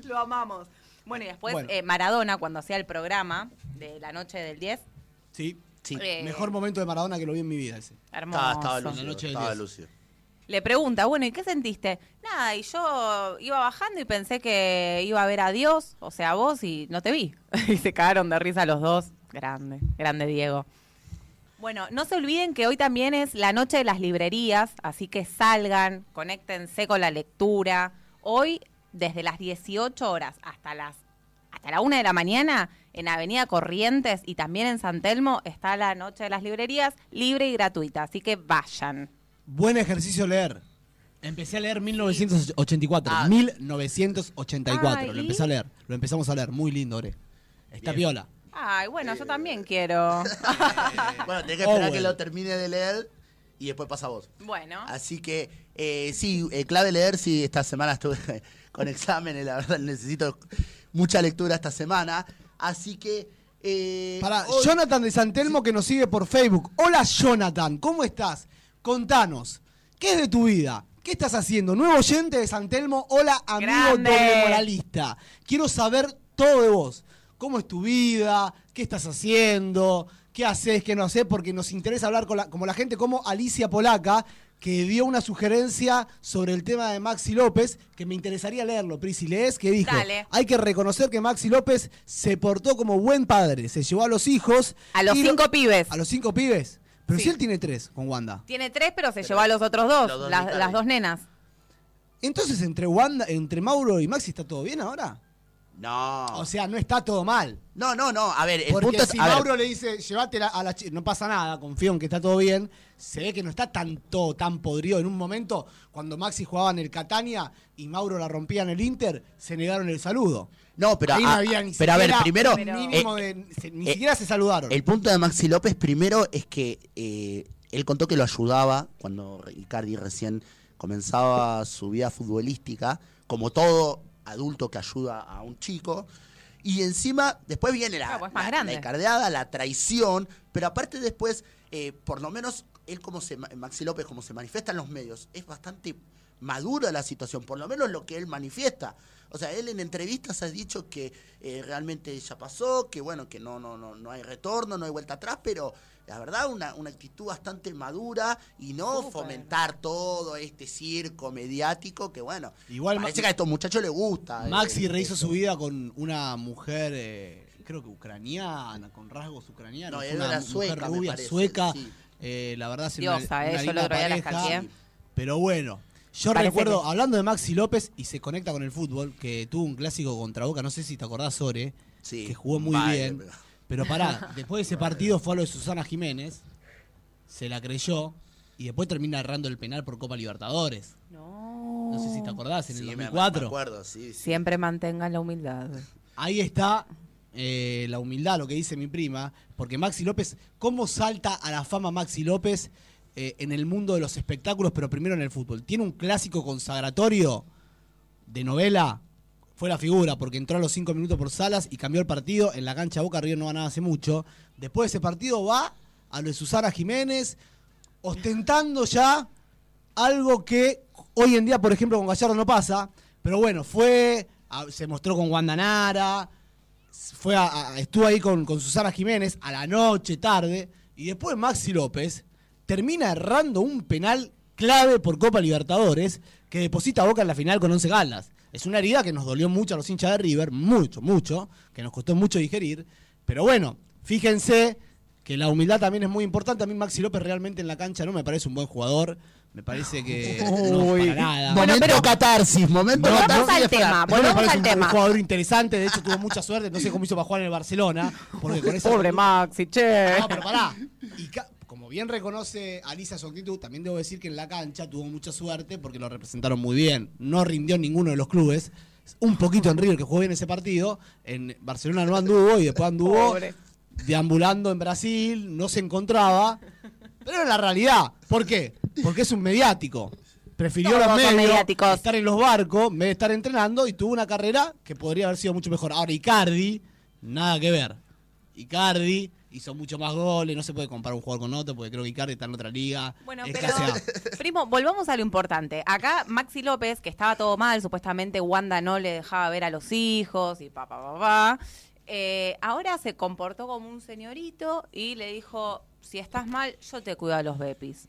Lo amamos. Bueno, y después Bueno. eh, Maradona, cuando hacía el programa de la noche del 10, Sí. Sí. eh, Mejor momento de Maradona que lo vi en mi vida ese. hermoso. Estaba, estaba La lúcido. noche del Estaba 10. lúcido. Le pregunta, bueno, ¿y qué sentiste? Nada, y yo iba bajando y pensé que iba a ver a Dios, o sea, a vos, y no te vi. y se cagaron de risa los dos. Grande, grande Diego. Bueno, no se olviden que hoy también es la noche de las librerías, así que salgan, conéctense con la lectura. Hoy, desde las 18 horas hasta las hasta la una de la mañana, en Avenida Corrientes y también en San Telmo, está la noche de las librerías libre y gratuita, así que vayan. Buen ejercicio leer. Empecé a leer 1984. Ah. 1984. Ay. Lo empecé a leer. Lo empezamos a leer. Muy lindo, Ore. Está piola. Ay, bueno, yo también quiero. Bueno, tenés que esperar Orwell. que lo termine de leer y después pasa a vos. bueno. Así que, eh, sí, eh, clave leer, sí, esta semana estuve con exámenes, la verdad necesito mucha lectura esta semana. Así que... Eh, Para hoy- Jonathan de Santelmo que nos sigue por Facebook. Hola Jonathan, ¿cómo estás? Contanos, ¿qué es de tu vida? ¿Qué estás haciendo? Nuevo oyente de Santelmo. Hola amigo Grande. doble moralista. Quiero saber todo de vos. ¿Cómo es tu vida? ¿Qué estás haciendo? ¿Qué haces? ¿Qué no haces? Porque nos interesa hablar con la, como la gente como Alicia Polaca, que dio una sugerencia sobre el tema de Maxi López, que me interesaría leerlo. Prisi, lees, que dijo, Dale. hay que reconocer que Maxi López se portó como buen padre, se llevó a los hijos. A los lo- cinco pibes. A los cinco pibes. Pero Sí. si él tiene tres con Wanda. Tiene tres, pero se llevó a los otros dos, los dos las, las dos nenas. Entonces, entre Wanda, entre Mauro y Maxi, ¿está todo bien ahora? No. O sea, no está todo mal. no, no, no. A ver, el Porque punto es... si ver, Mauro le dice, llévatela a la chica, no pasa nada, confío en que está todo bien, se ve que no está tanto, tan podrido. En un momento, cuando Maxi jugaba en el Catania y Mauro la rompía en el Inter, se negaron el saludo. No, pero, Ahí no había ni pero a ver, siquiera primero... mínimo eh, de- se- ni eh, siquiera se saludaron. El punto de Maxi López primero es que eh, él contó que lo ayudaba cuando Icardi recién comenzaba su vida futbolística, como todo adulto que ayuda a un chico. Y encima, después viene la, Claro, pues la- la traición, pero aparte después, eh, por lo menos él como se, ma- Maxi López, como se manifiesta en los medios, es bastante madura la situación, por lo menos lo que él manifiesta. O sea, él en entrevistas ha dicho que eh, realmente ya pasó, que bueno, que no, no, no, no hay retorno, no hay vuelta atrás, pero la verdad una, una actitud bastante madura y no Súper. fomentar todo este circo mediático que bueno, Igual parece Ma- que a estos muchachos les gusta. eh, Maxi rehizo esto. su vida con una mujer, eh, creo que ucraniana, con rasgos ucranianos. No, él una era mujer sueca, me rubia, parece, sueca. sí. eh, la verdad, es Diosa, eh, una yo la pareja. hackeé. Pero bueno, yo Parece recuerdo, que- hablando de Maxi López, y se conecta con el fútbol, que tuvo un clásico contra Boca, no sé si te acordás, Sore, Sí, que jugó muy bien. pero- Pero pará, después de ese partido fue a lo de Susana Jiménez, se la creyó, y después termina errando el penal por Copa Libertadores. No. No sé si te acordás, en Sí, el me- me 2004. acuerdo, sí, sí. Siempre mantengan la humildad. Ahí está eh, la humildad, lo que dice mi prima, porque Maxi López, ¿cómo salta a la fama Maxi López eh, en el mundo de los espectáculos, pero primero en el fútbol? Tiene un clásico consagratorio de novela, fue la figura, porque entró a los cinco minutos por Salas y cambió el partido, en la cancha Boca Río no ganaba hace mucho. Después de ese partido va a lo de Susana Jiménez, ostentando ya algo que hoy en día, por ejemplo, con Gallardo no pasa. Pero bueno, fue, se mostró con Wanda Nara, fue estuvo ahí con, con Susana Jiménez a la noche, tarde, y después Maxi López termina errando un penal clave por Copa Libertadores que deposita a Boca en la final con 11 galas. Es una herida que nos dolió mucho a los hinchas de River, mucho, mucho, que nos costó mucho digerir. Pero bueno, fíjense que la humildad también es muy importante. A mí Maxi López realmente en la cancha no me parece un buen jugador. Me parece que no para nada. Momento pero- catarsis, momento Volvamos catarsis. al tema, No me volvamos parece al un, tema. un jugador interesante, de hecho tuvo mucha suerte, no sé cómo hizo para jugar en el Barcelona. Porque con esa Pobre Maxi, che. No, pero pará. Y como bien reconoce Alicia su actitud, también debo decir que en la cancha tuvo mucha suerte porque lo representaron muy bien. No rindió en ninguno de los clubes. Un poquito en River que jugó bien ese partido. En Barcelona no anduvo y después anduvo Pobre. deambulando en Brasil, no se encontraba. Pero era la realidad. ¿Por qué? Porque es un mediático. Prefirió Todos los son medios, mediáticos. estar en los barcos, en vez de estar entrenando, y tuvo una carrera que podría haber sido mucho mejor. Ahora, Icardi, nada que ver. Icardi hizo mucho más goles, no se puede comparar un jugador con otro, porque creo que Icardi está en otra liga. Bueno, es pero, primo, volvamos a lo importante. Acá Maxi López, que estaba todo mal, supuestamente Wanda no le dejaba ver a los hijos y pa, pa, pa, pa. Eh, ahora se comportó como un señorito y le dijo, si estás mal, yo te cuido a los bepis.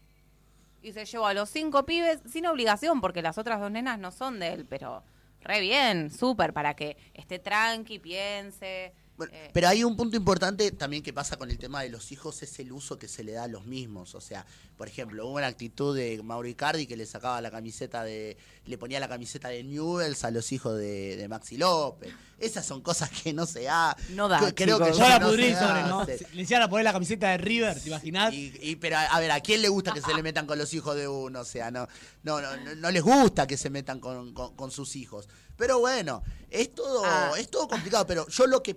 Y se llevó a los cinco pibes sin obligación, porque las otras dos nenas no son de él, pero re bien, súper, para que esté tranqui, piense. Bueno, eh, pero hay un punto importante también que pasa con el tema de los hijos, es el uso que se le da a los mismos. O sea, por ejemplo, hubo una actitud de Mauro Icardi que le sacaba la camiseta de, le ponía la camiseta de Newells a los hijos de, de Maxi López. Esas son cosas que no se ha. No da, que- creo que. Yo ya la no pudrí sobre, ¿no? Le hicieron a poner la camiseta de River, ¿te imaginás? Y, y- pero a, ver, ¿a quién le gusta que se le metan con los hijos de uno? O sea, no, no, no, no, no les gusta que se metan con, con- con sus hijos. Pero bueno, es todo, Ah. es todo complicado. Pero yo lo que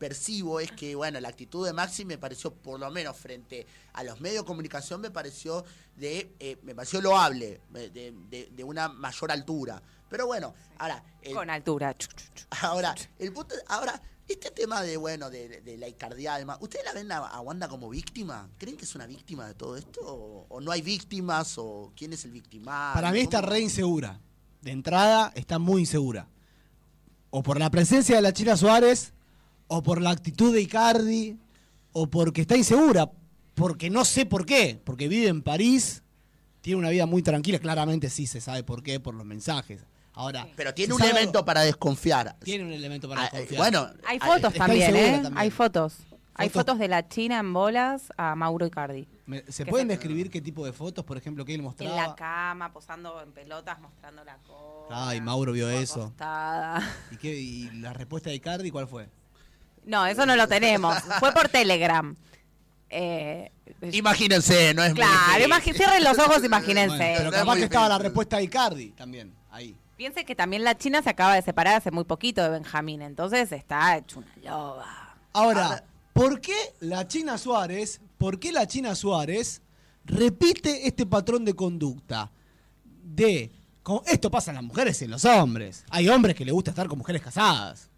percibo es que, bueno, la actitud de Maxi me pareció, por lo menos frente a los medios de comunicación, me pareció de, eh, me pareció loable, eh, de, de- de una mayor altura. Pero bueno, ahora, el- con altura. Ahora, el punto, ahora, este tema de, bueno, de, de la además, ¿ustedes la ven a, a Wanda como víctima? ¿Creen que es una víctima de todo esto? ¿O, o no hay víctimas? ¿O quién es el victimario? Para mí está re insegura. De entrada está muy insegura. O por la presencia de la China Suárez, o por la actitud de Icardi, o porque está insegura. Porque no sé por qué. Porque vive en París, tiene una vida muy tranquila. Claramente sí se sabe por qué, por los mensajes. Ahora, Pero tiene ¿se un elemento algo? para desconfiar. Tiene un elemento para Ah, eh, desconfiar. bueno, Hay ah, fotos también, insegura ¿eh? también. Hay fotos. Hay Fotos. fotos de la China en bolas a Mauro Icardi. ¿Se pueden se- describir qué tipo de fotos, por ejemplo, que él En mostraba? la cama, posando en pelotas, mostrando la cola. Ay, Mauro vio eso. acostada. ¿Y, qué- y la respuesta de Icardi cuál fue? No, eso no lo tenemos. Fue por Telegram. Eh, Imagínense, no es muy claro, imagi- cierren los ojos, imagínense. Bueno, pero capaz que estaba la respuesta de Icardi también, ahí. Piense que también la China se acaba de separar hace muy poquito de Benjamín, entonces está hecho una loba. Ahora, ¿por qué la China Suárez, por qué la China Suárez repite este patrón de conducta? De, co- esto pasa en las mujeres y en los hombres. Hay hombres que les gusta estar con mujeres casadas.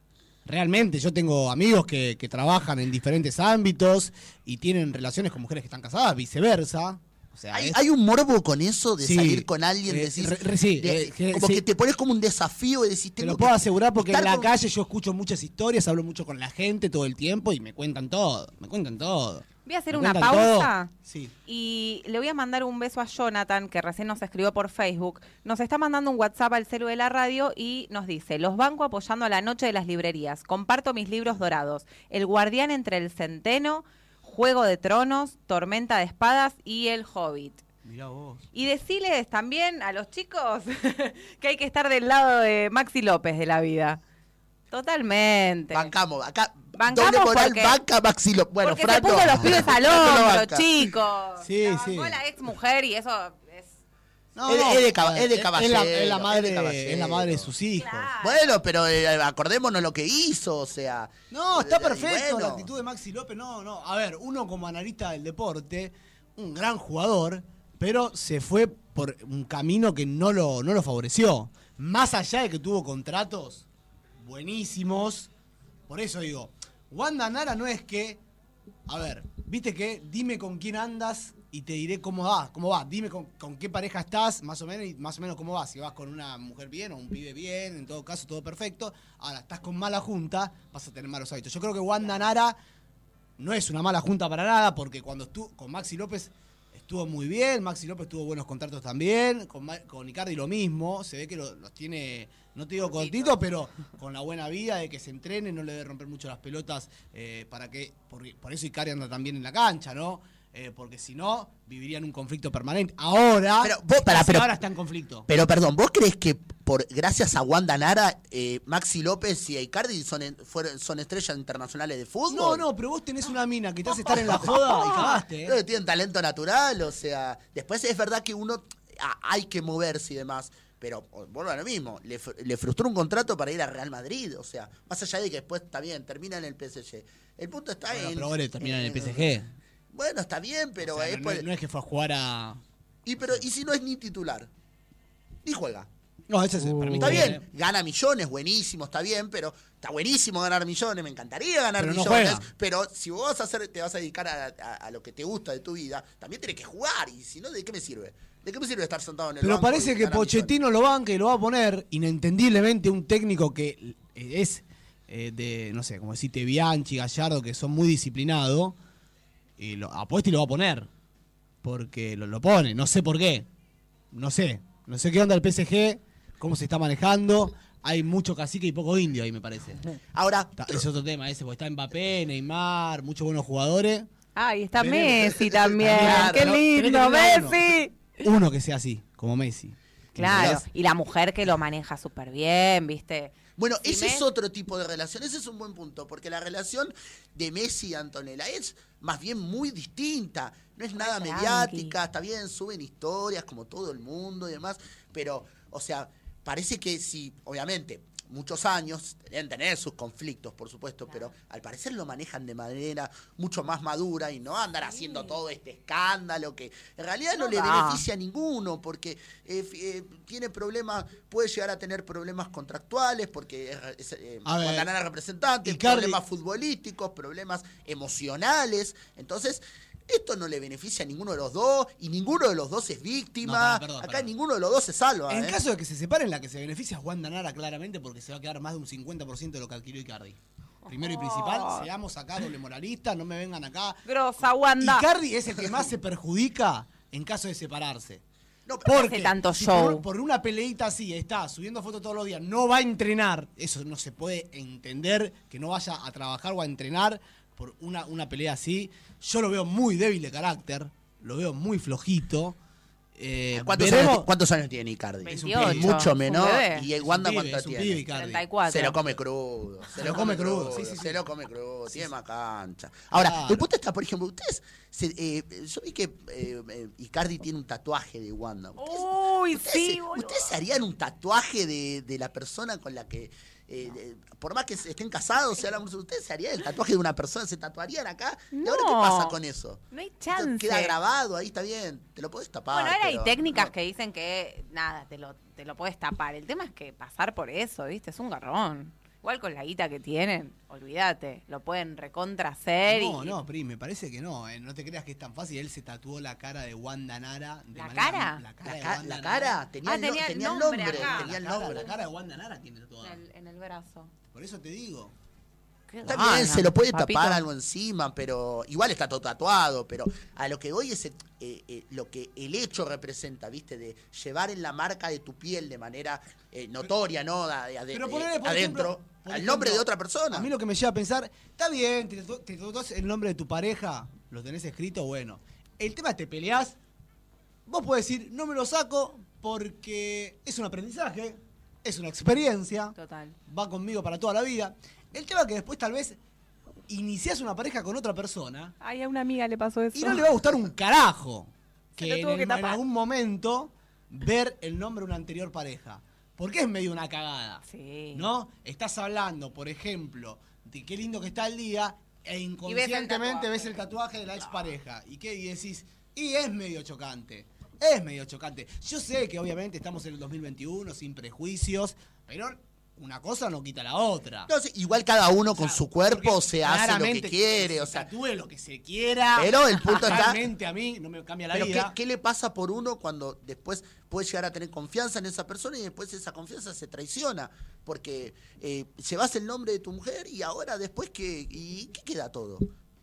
Realmente, yo tengo amigos que, que trabajan en diferentes ámbitos y tienen relaciones con mujeres que están casadas, viceversa. O sea, ¿Hay, es- hay un morbo con eso de Sí, salir con alguien, eh, decís, re- re- sí, de- eh, que- como sí. que te pones como un desafío y decís, Te lo puedo que asegurar porque en la con- calle yo escucho muchas historias, hablo mucho con la gente todo el tiempo y me cuentan todo, me cuentan todo. Voy a hacer ¿Me una pausa. Sí. Y le voy a mandar un beso a Jonathan, que recién nos escribió por Facebook. Nos está mandando un WhatsApp al celu de la radio y nos dice, los banco apoyando a la noche de las librerías. Comparto mis libros dorados. El guardián entre el centeno, Juego de Tronos, Tormenta de Espadas y El Hobbit. Mirá vos. Y deciles también a los chicos que hay que estar del lado de Maxi López de la vida. Totalmente. Bancamos, acá Bancamos doble moral, porque- banca Maxilo. Bueno, Porque Fran se puso no. los pibes al no hombro, banca. chicos. Sí, La sí. la ex mujer y eso es... No, Es de- no, es de de caballero, es la es de madre, caballero. es la madre de sus hijos. Claro. Bueno, pero eh, acordémonos lo que hizo, o sea. No, está perfecto bueno. la actitud de Maxi López. No, no. A ver, uno como analista del deporte, un gran jugador, pero se fue por un camino que no lo, no lo favoreció. Más allá de que tuvo contratos buenísimos. Por eso digo, Wanda Nara no es que. A ver, viste que dime con quién andas y te diré cómo va, cómo va. Dime con, con qué pareja estás, más o menos, y más o menos cómo vas. Si vas con una mujer bien o un pibe bien, en todo caso, todo perfecto. Ahora, estás con mala junta, vas a tener malos hábitos. Yo creo que Wanda Nara no es una mala junta para nada, porque cuando estuvo con Maxi López estuvo muy bien, Maxi López tuvo buenos contratos también, con, con Icardi lo mismo, se ve que lo- los tiene, no te digo cortito, pero con la buena vida de que se entrene, no le debe romper mucho las pelotas eh, para que, por, por eso Icardi anda también en la cancha, ¿no? Eh, porque si no, viviría en un conflicto permanente. Ahora, Pero vos, pará, casi pero- ahora está en conflicto. Pero perdón, ¿vos crees que por gracias a Wanda Nara, eh, Maxi López y Icardi son, en- fueron, son estrellas internacionales de fútbol? No, no, pero vos tenés una mina que te hace estar en la joda y cagaste, ¿eh? tienen talento natural, o sea, después es verdad que uno ah, hay que moverse y demás, pero vuelvo a lo mismo, le, le frustró un contrato para ir a Real Madrid, o sea, más allá de que después está bien, termina en el PSG. El punto está Bueno, en... pero vos termina en el PSG. Bueno, está bien, pero... O sea, es no, por- no es que fue a jugar a... y, pero, ¿Y si no es ni titular? Ni juega. No, eso se permite. Está bien, gana millones, buenísimo, está bien, pero está buenísimo ganar millones, me encantaría ganar Pero millones, pero si vos vas a hacer, te vas a dedicar a, a- a lo que te gusta de tu vida, también tenés que jugar, y si no, ¿de qué me sirve? ¿De qué me sirve estar sentado en el Pero banco parece y que Pochettino lo banca y lo va a poner inentendiblemente un técnico que es eh, de, no sé, como decirte Bianchi, Gallardo, que son muy disciplinados. Y lo apuesta y lo va a poner. Porque lo, lo pone, no sé por qué. No sé. No sé qué onda el PSG, cómo se está manejando. Hay mucho cacique y poco indio ahí, me parece. Ahora, Está- es otro tema ese, porque está Mbappé, Neymar, muchos buenos jugadores. Ay, está Veremos. Messi también. Claro, ¡Qué lindo. Messi! Uno que sea así, como Messi. Claro, y la mujer que lo maneja súper bien, ¿viste? Bueno, Si ese me- es otro tipo de relación, ese es un buen punto, porque la relación de Messi y Antonella es más bien muy distinta, no es nada tranqui. mediática, está bien, suben historias como todo el mundo y demás, pero, o sea, parece que si, obviamente, muchos años, deben tener sus conflictos, por supuesto, pero al parecer lo manejan de manera mucho más madura y no andar haciendo todo este escándalo que en realidad no, No le da. beneficia a ninguno, porque eh, eh, tiene problemas, puede llegar a tener problemas contractuales, porque es, es, eh, A ver, Guantanara representante, Icardi- problemas futbolísticos, problemas emocionales. Entonces, esto no le beneficia a ninguno de los dos y ninguno de los dos es víctima. No, pará, perdón, Acá perdón. ninguno de los dos se salva. En ¿eh? caso de que se separen, la que se beneficia es Juan Danara claramente porque se va a quedar más de un 50% de lo que adquirió Icardi. Primero y principal, seamos acá doble moralistas, no me vengan acá. Grosa, Wanda. Icardi es el que más se perjudica en caso de separarse. No, hace tanto si show? Por, por una peleita así, está subiendo fotos todos los días, no va a entrenar, eso no se puede entender que no vaya a trabajar o a entrenar por una, una pelea así. Yo lo veo muy débil de carácter, lo veo muy flojito. Eh, ¿Cuántos, veremos- años, cuántos años tiene Icardi? Es un 28, pibe. Mucho menor. ¿Y el Es Wanda pibe, cuánto es tiene? pibe, Icardi. 34. Se lo come crudo. Se lo come crudo. sí, sí, sí. Se lo come crudo. Tiene más cancha. Ahora, Claro. el punto está, por ejemplo, ustedes. se- eh, yo vi que eh, Icardi tiene un tatuaje de Wanda. ¿Ustedes, Uy, ustedes sí, se, ustedes se harían un tatuaje de, de la persona con la que. Eh, de- por más que estén casados, se hablan, ustedes se harían el tatuaje de una persona, se tatuarían acá. ¿Y ahora qué No. pasa con eso? No hay chance. Queda grabado, ahí está bien, te lo puedes tapar. Bueno, ahora hay técnicas no. que dicen que nada, te lo, te lo puedes tapar. El tema es que pasar por eso, ¿viste? Es un garrón. Igual con la guita que tienen, olvídate, lo pueden recontra hacer No, y no, Pri, me parece que no. eh, No te creas que es tan fácil. Él se tatuó la cara de Wanda Nara. de ¿La manera- cara? La cara, La, de ca- Wanda la Nara. cara tenía, Ah, el, no- tenía el tenía el nombre nombre. acá. Tenía el La cara, nombre. la cara de Wanda Nara tiene tatuada. en el, en el brazo. Por eso te digo. Está gana, bien, se lo puede papito. tapar algo encima, pero igual está todo tatuado, pero a lo que voy es eh, eh, lo que el hecho representa, ¿viste? De llevar en la marca de tu piel de manera eh, notoria, ¿no? De- de- Pero de- ponele, por adentro, ejemplo, al nombre ejemplo, de otra persona. A mí lo que me lleva a pensar, está bien, te, te tatuás el nombre de tu pareja, lo tenés escrito, bueno. El tema es te peleás, vos podés decir, no me lo saco porque es un aprendizaje, es una experiencia, Total. va conmigo para toda la vida. El tema es que después tal vez iniciás una pareja con otra persona Ay, a una amiga le pasó eso. y no le va a gustar un carajo que, en, el- que en algún momento ver el nombre de una anterior pareja. Porque es medio una cagada. Sí. ¿No? Estás hablando, por ejemplo, de qué lindo que está el día e inconscientemente tatuaje. ves el tatuaje de la expareja. ¿Y qué? Y decís, y es medio chocante. Es medio chocante. Yo sé que obviamente estamos en el 2021 sin prejuicios, pero una cosa no quita la otra. No, igual cada uno con O sea, su cuerpo se hace lo que quiere, se o sea, tatúe lo que se quiera. Pero el punto está- Realmente a mí no me cambia la Pero ¿qué, vida. qué le pasa por uno cuando después puede llegar a tener confianza en esa persona y después esa confianza se traiciona? Porque eh, llevas el nombre de tu mujer y ahora después que y qué queda todo.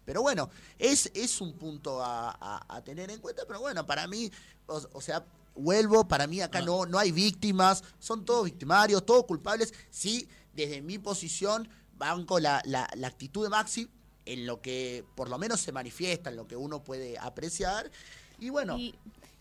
Pero bueno, es, es un punto a, a- a tener en cuenta, pero bueno, para mí, o, o sea, vuelvo, para mí acá no, no hay víctimas, son todos victimarios, todos culpables. Sí, desde mi posición, banco la, la, la actitud de Maxi en lo que por lo menos se manifiesta, en lo que uno puede apreciar. Y bueno, Y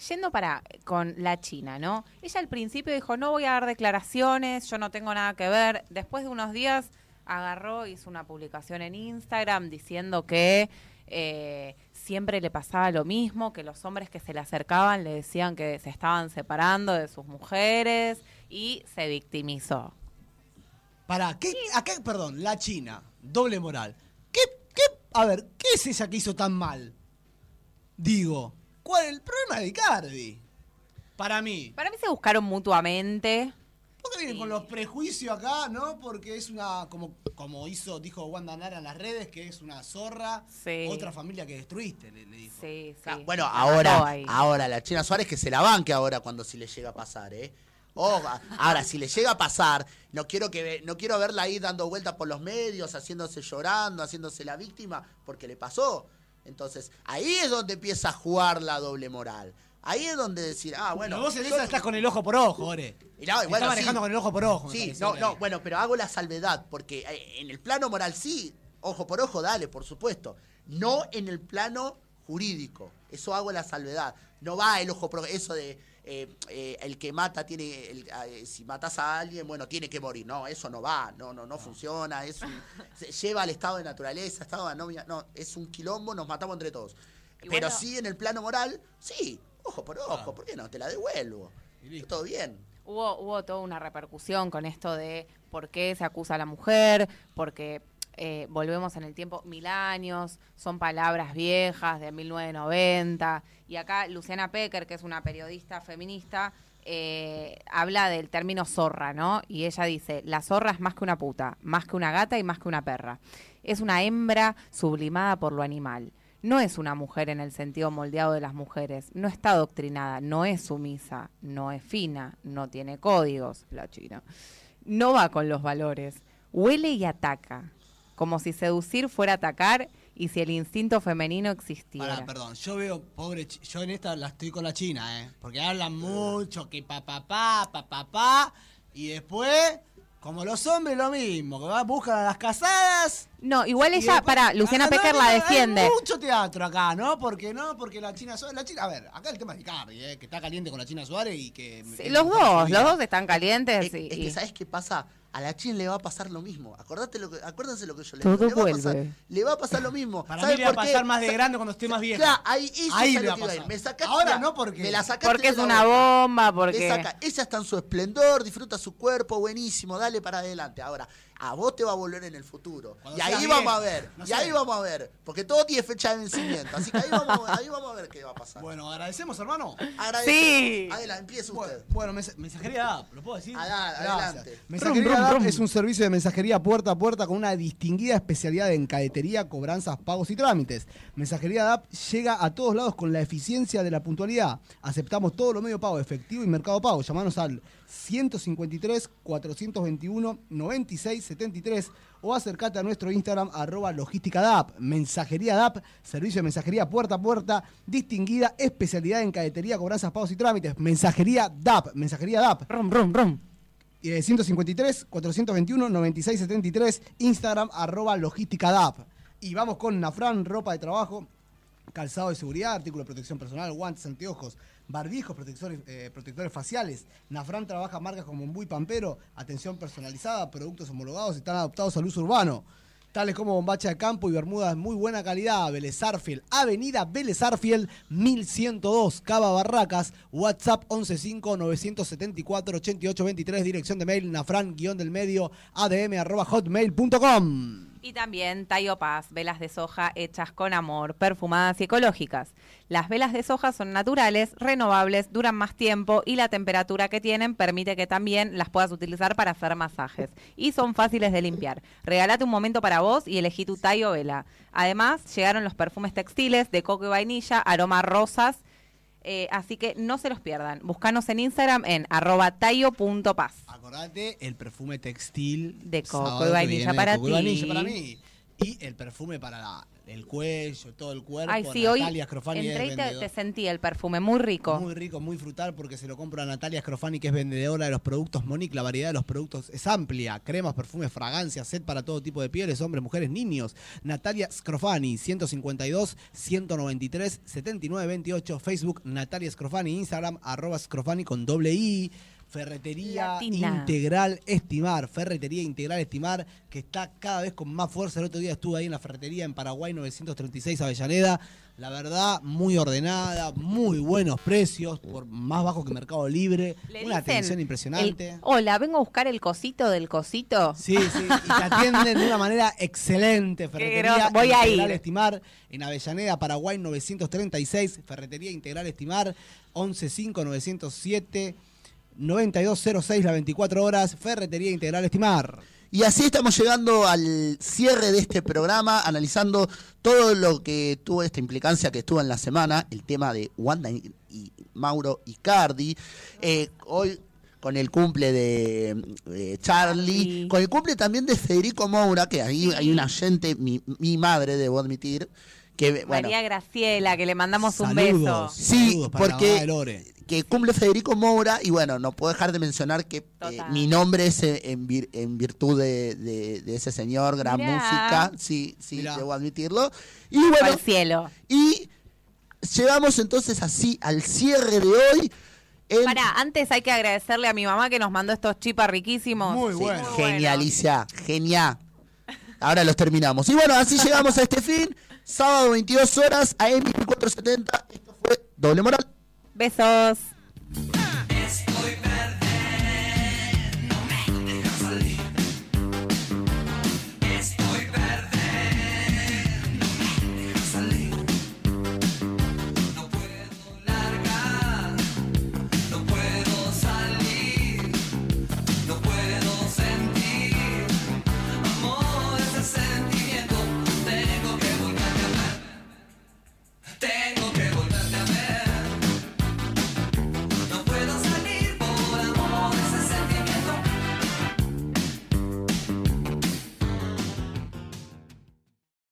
yendo para con la China, ¿no? Ella al principio dijo, no voy a dar declaraciones, yo no tengo nada que ver. Después de unos días agarró, hizo una publicación en Instagram diciendo que eh, siempre le pasaba lo mismo, que los hombres que se le acercaban le decían que se estaban separando de sus mujeres y se victimizó. Para, ¿qué, acá, perdón, la China, doble moral. ¿Qué, qué, a ver, ¿qué es ella que hizo tan mal? Digo, ¿cuál es el problema de Icardi? Para mí. Para mí se buscaron mutuamente. ¿Por qué vienen con los prejuicios acá, no? Porque es una, como, como hizo, dijo Wanda Nara en las redes, que es una zorra, Sí. otra familia que destruiste, le, le dijo. Sí, sí. Ah, Bueno, La mató ahora, ahora la China Suárez que se la banque ahora cuando si le llega a pasar, ¿eh? Ojo, ahora, si le llega a pasar, no quiero que no quiero verla ahí dando vueltas por los medios, haciéndose llorando, haciéndose la víctima, porque le pasó. Entonces, ahí es donde empieza a jugar la doble moral. Ahí es donde decir, ah, bueno. Pero vos en yo- esa estás con el ojo por ojo, Ore. Y no, y Está bueno, manejando sí. con el ojo por ojo. Sí, no, no, bueno, pero hago la salvedad, porque eh, en el plano moral sí, ojo por ojo, dale, por supuesto. No en el plano jurídico. Eso hago la salvedad. No va el ojo por ojo, eso de eh, eh, el que mata tiene, el- eh, si matas a alguien, bueno, tiene que morir. No, eso no va, no, no, no, funciona. Es un- se lleva al estado de naturaleza, estado de anomia. No, es un quilombo, nos matamos entre todos. Y Pero bueno- sí en el plano moral, sí, ojo por ojo, ¿por qué no? Te la devuelvo. Y. Todo bien. Hubo, hubo toda una repercusión con esto de por qué se acusa a la mujer, porque eh, volvemos en el tiempo mil años, son palabras viejas de 1990. Y acá Luciana Pecker, que es una periodista feminista, eh, habla del término zorra, ¿no? Y ella dice, la zorra es más que una puta, más que una gata y más que una perra. Es una hembra sublimada por lo animal. No es una mujer en el sentido moldeado de las mujeres, no está adoctrinada, no es sumisa, no es fina, no tiene códigos, la china. No va con los valores, huele y ataca, como si seducir fuera atacar y si el instinto femenino existiera. Pará, perdón, yo veo, pobre, yo en esta la estoy con la China, ¿eh? Porque hablan mucho, que pa, pa, pa, pa, pa, pa, y después, como los hombres, lo mismo, que va, buscan a las casadas. No, igual ella, después- para, Luciana Ah, Pecker no, la defiende. Hay mucho teatro acá, ¿no? Porque no, porque la China Suárez, la China, a ver, acá el tema es Icardi, ¿eh? Que está caliente con la China Suárez y que... Sí, los de dos, los dos están calientes. Es, y- es que ¿sabes qué pasa? A la Chin le va a pasar lo mismo. Acordate lo que, acuérdense lo que yo le Todo digo. Le va, a pasar, le va a pasar lo mismo. Para ¿Sabe mí le va a pasar más de grande cuando esté más vieja. Claro, ahí, eso Ahí es le lo va a que pasar. Me sacaste Ahora la- no, porque- Me la sacaste porque es la una bomba, porque... saca- ella está en su esplendor, disfruta su cuerpo, buenísimo, dale para adelante. Ahora, a vos te va a volver en el futuro. Cuando y ahí vamos a ver. no y sé. ahí vamos a ver. Porque todo tiene fecha de vencimiento. Así que ahí vamos, ahí vamos a ver qué va a pasar. Bueno, agradecemos, hermano. Agradece. Sí. Adelante, empiece Bueno, usted. bueno, mens- mensajería app, ¿lo puedo decir? Adá- Gracias. adelante. Mensajería Brum, brum, app brum. es un servicio de mensajería puerta a puerta con una distinguida especialidad en cadetería, cobranzas, pagos y trámites. Mensajería app llega a todos lados con la eficiencia de la puntualidad. Aceptamos todo lo medio pago, efectivo y mercado pago. Llamanos al 153 421 96 73 o acercate a nuestro Instagram arroba logística DAP. Mensajería DAP, servicio de mensajería puerta a puerta, distinguida especialidad en cadetería, cobranzas, pagos y trámites. Mensajería DAP, mensajería DAP. Rum, rum, rum. Eh, 153 421 96 73 Instagram arroba logística DAP. Y vamos con Nafran, ropa de trabajo, calzado de seguridad, artículo de protección personal, guantes, anteojos, barbijos, protectores, eh, protectores faciales. Nafran trabaja marcas como Mbuy Pampero, atención personalizada, productos homologados y están adaptados al uso urbano. Tales como bombacha de campo y bermudas de muy buena calidad, Vélez Arfield, Avenida Vélez Arfield, 1102, Cava Barracas, WhatsApp 115-974-8823, dirección de mail nafran-del medio, adm hotmail.com. Y también Tayo Paz, velas de soja hechas con amor, perfumadas y ecológicas. Las velas de soja son naturales, renovables, duran más tiempo y la temperatura que tienen permite que también las puedas utilizar para hacer masajes. Y son fáciles de limpiar. Regálate un momento para vos y elegí tu Tayo vela. Además, llegaron los perfumes textiles de coco y vainilla, aroma rosas. Eh, así que no se los pierdan. Búscanos en Instagram en arroba tayo.paz. Acordate el perfume textil De coco y vainilla para coco y ti. vainilla para mí. Y el perfume para la- el cuello, todo el cuerpo. Ay, sí, hoy Natalia Scrofani es entré y te, sentí el perfume muy rico. Muy rico, muy frutal porque se lo compro a Natalia Scrofani, que es vendedora de los productos Monique. La variedad de los productos es amplia. Cremas, perfumes, fragancias, set para todo tipo de pieles, hombres, mujeres, niños. Natalia Scrofani, 152 193 7928 Facebook Natalia Scrofani, Instagram arroba Scrofani con doble I. Ferretería Latina. Integral Estimar, Ferretería Integral Estimar, que está cada vez con más fuerza. El otro día estuve ahí en la ferretería en Paraguay 936 Avellaneda. La verdad, muy ordenada, muy buenos precios, por más bajo que Mercado Libre. Le una atención impresionante. el- Hola, vengo a buscar el cosito del cosito. Sí, sí, y te atienden de una manera excelente. Ferretería voy a Integral ir. Estimar en Avellaneda, Paraguay 936. Ferretería Integral Estimar 115 907 9206 las 24 horas, Ferretería Integral Estimar. Y así estamos llegando al cierre de este programa, analizando todo lo que tuvo esta implicancia que estuvo en la semana, el tema de Wanda y, y Mauro Icardi. Eh, hoy con el cumple de eh, Charlie, con el cumple también de Federico Moura, que ahí hay una gente, mi, mi madre, debo admitir, que bueno, María Graciela, que le mandamos un Saludos. beso. Sí, para porque- que cumple Federico Moura y bueno, no puedo dejar de mencionar que eh, mi nombre es eh, en, vir- en virtud de, de- de ese señor, gran Mirá. música, sí, sí, Mirá. debo admitirlo. Y bueno, Al cielo. y llegamos entonces así al cierre de hoy. en- Pará, antes hay que agradecerle a mi mamá que nos mandó estos chipas riquísimos. Muy Sí, bueno. Genialicia, genial. Ahora los terminamos. Y bueno, así llegamos a este fin. Sábado 22 horas a M1470. Esto fue Doble Moral. Besos.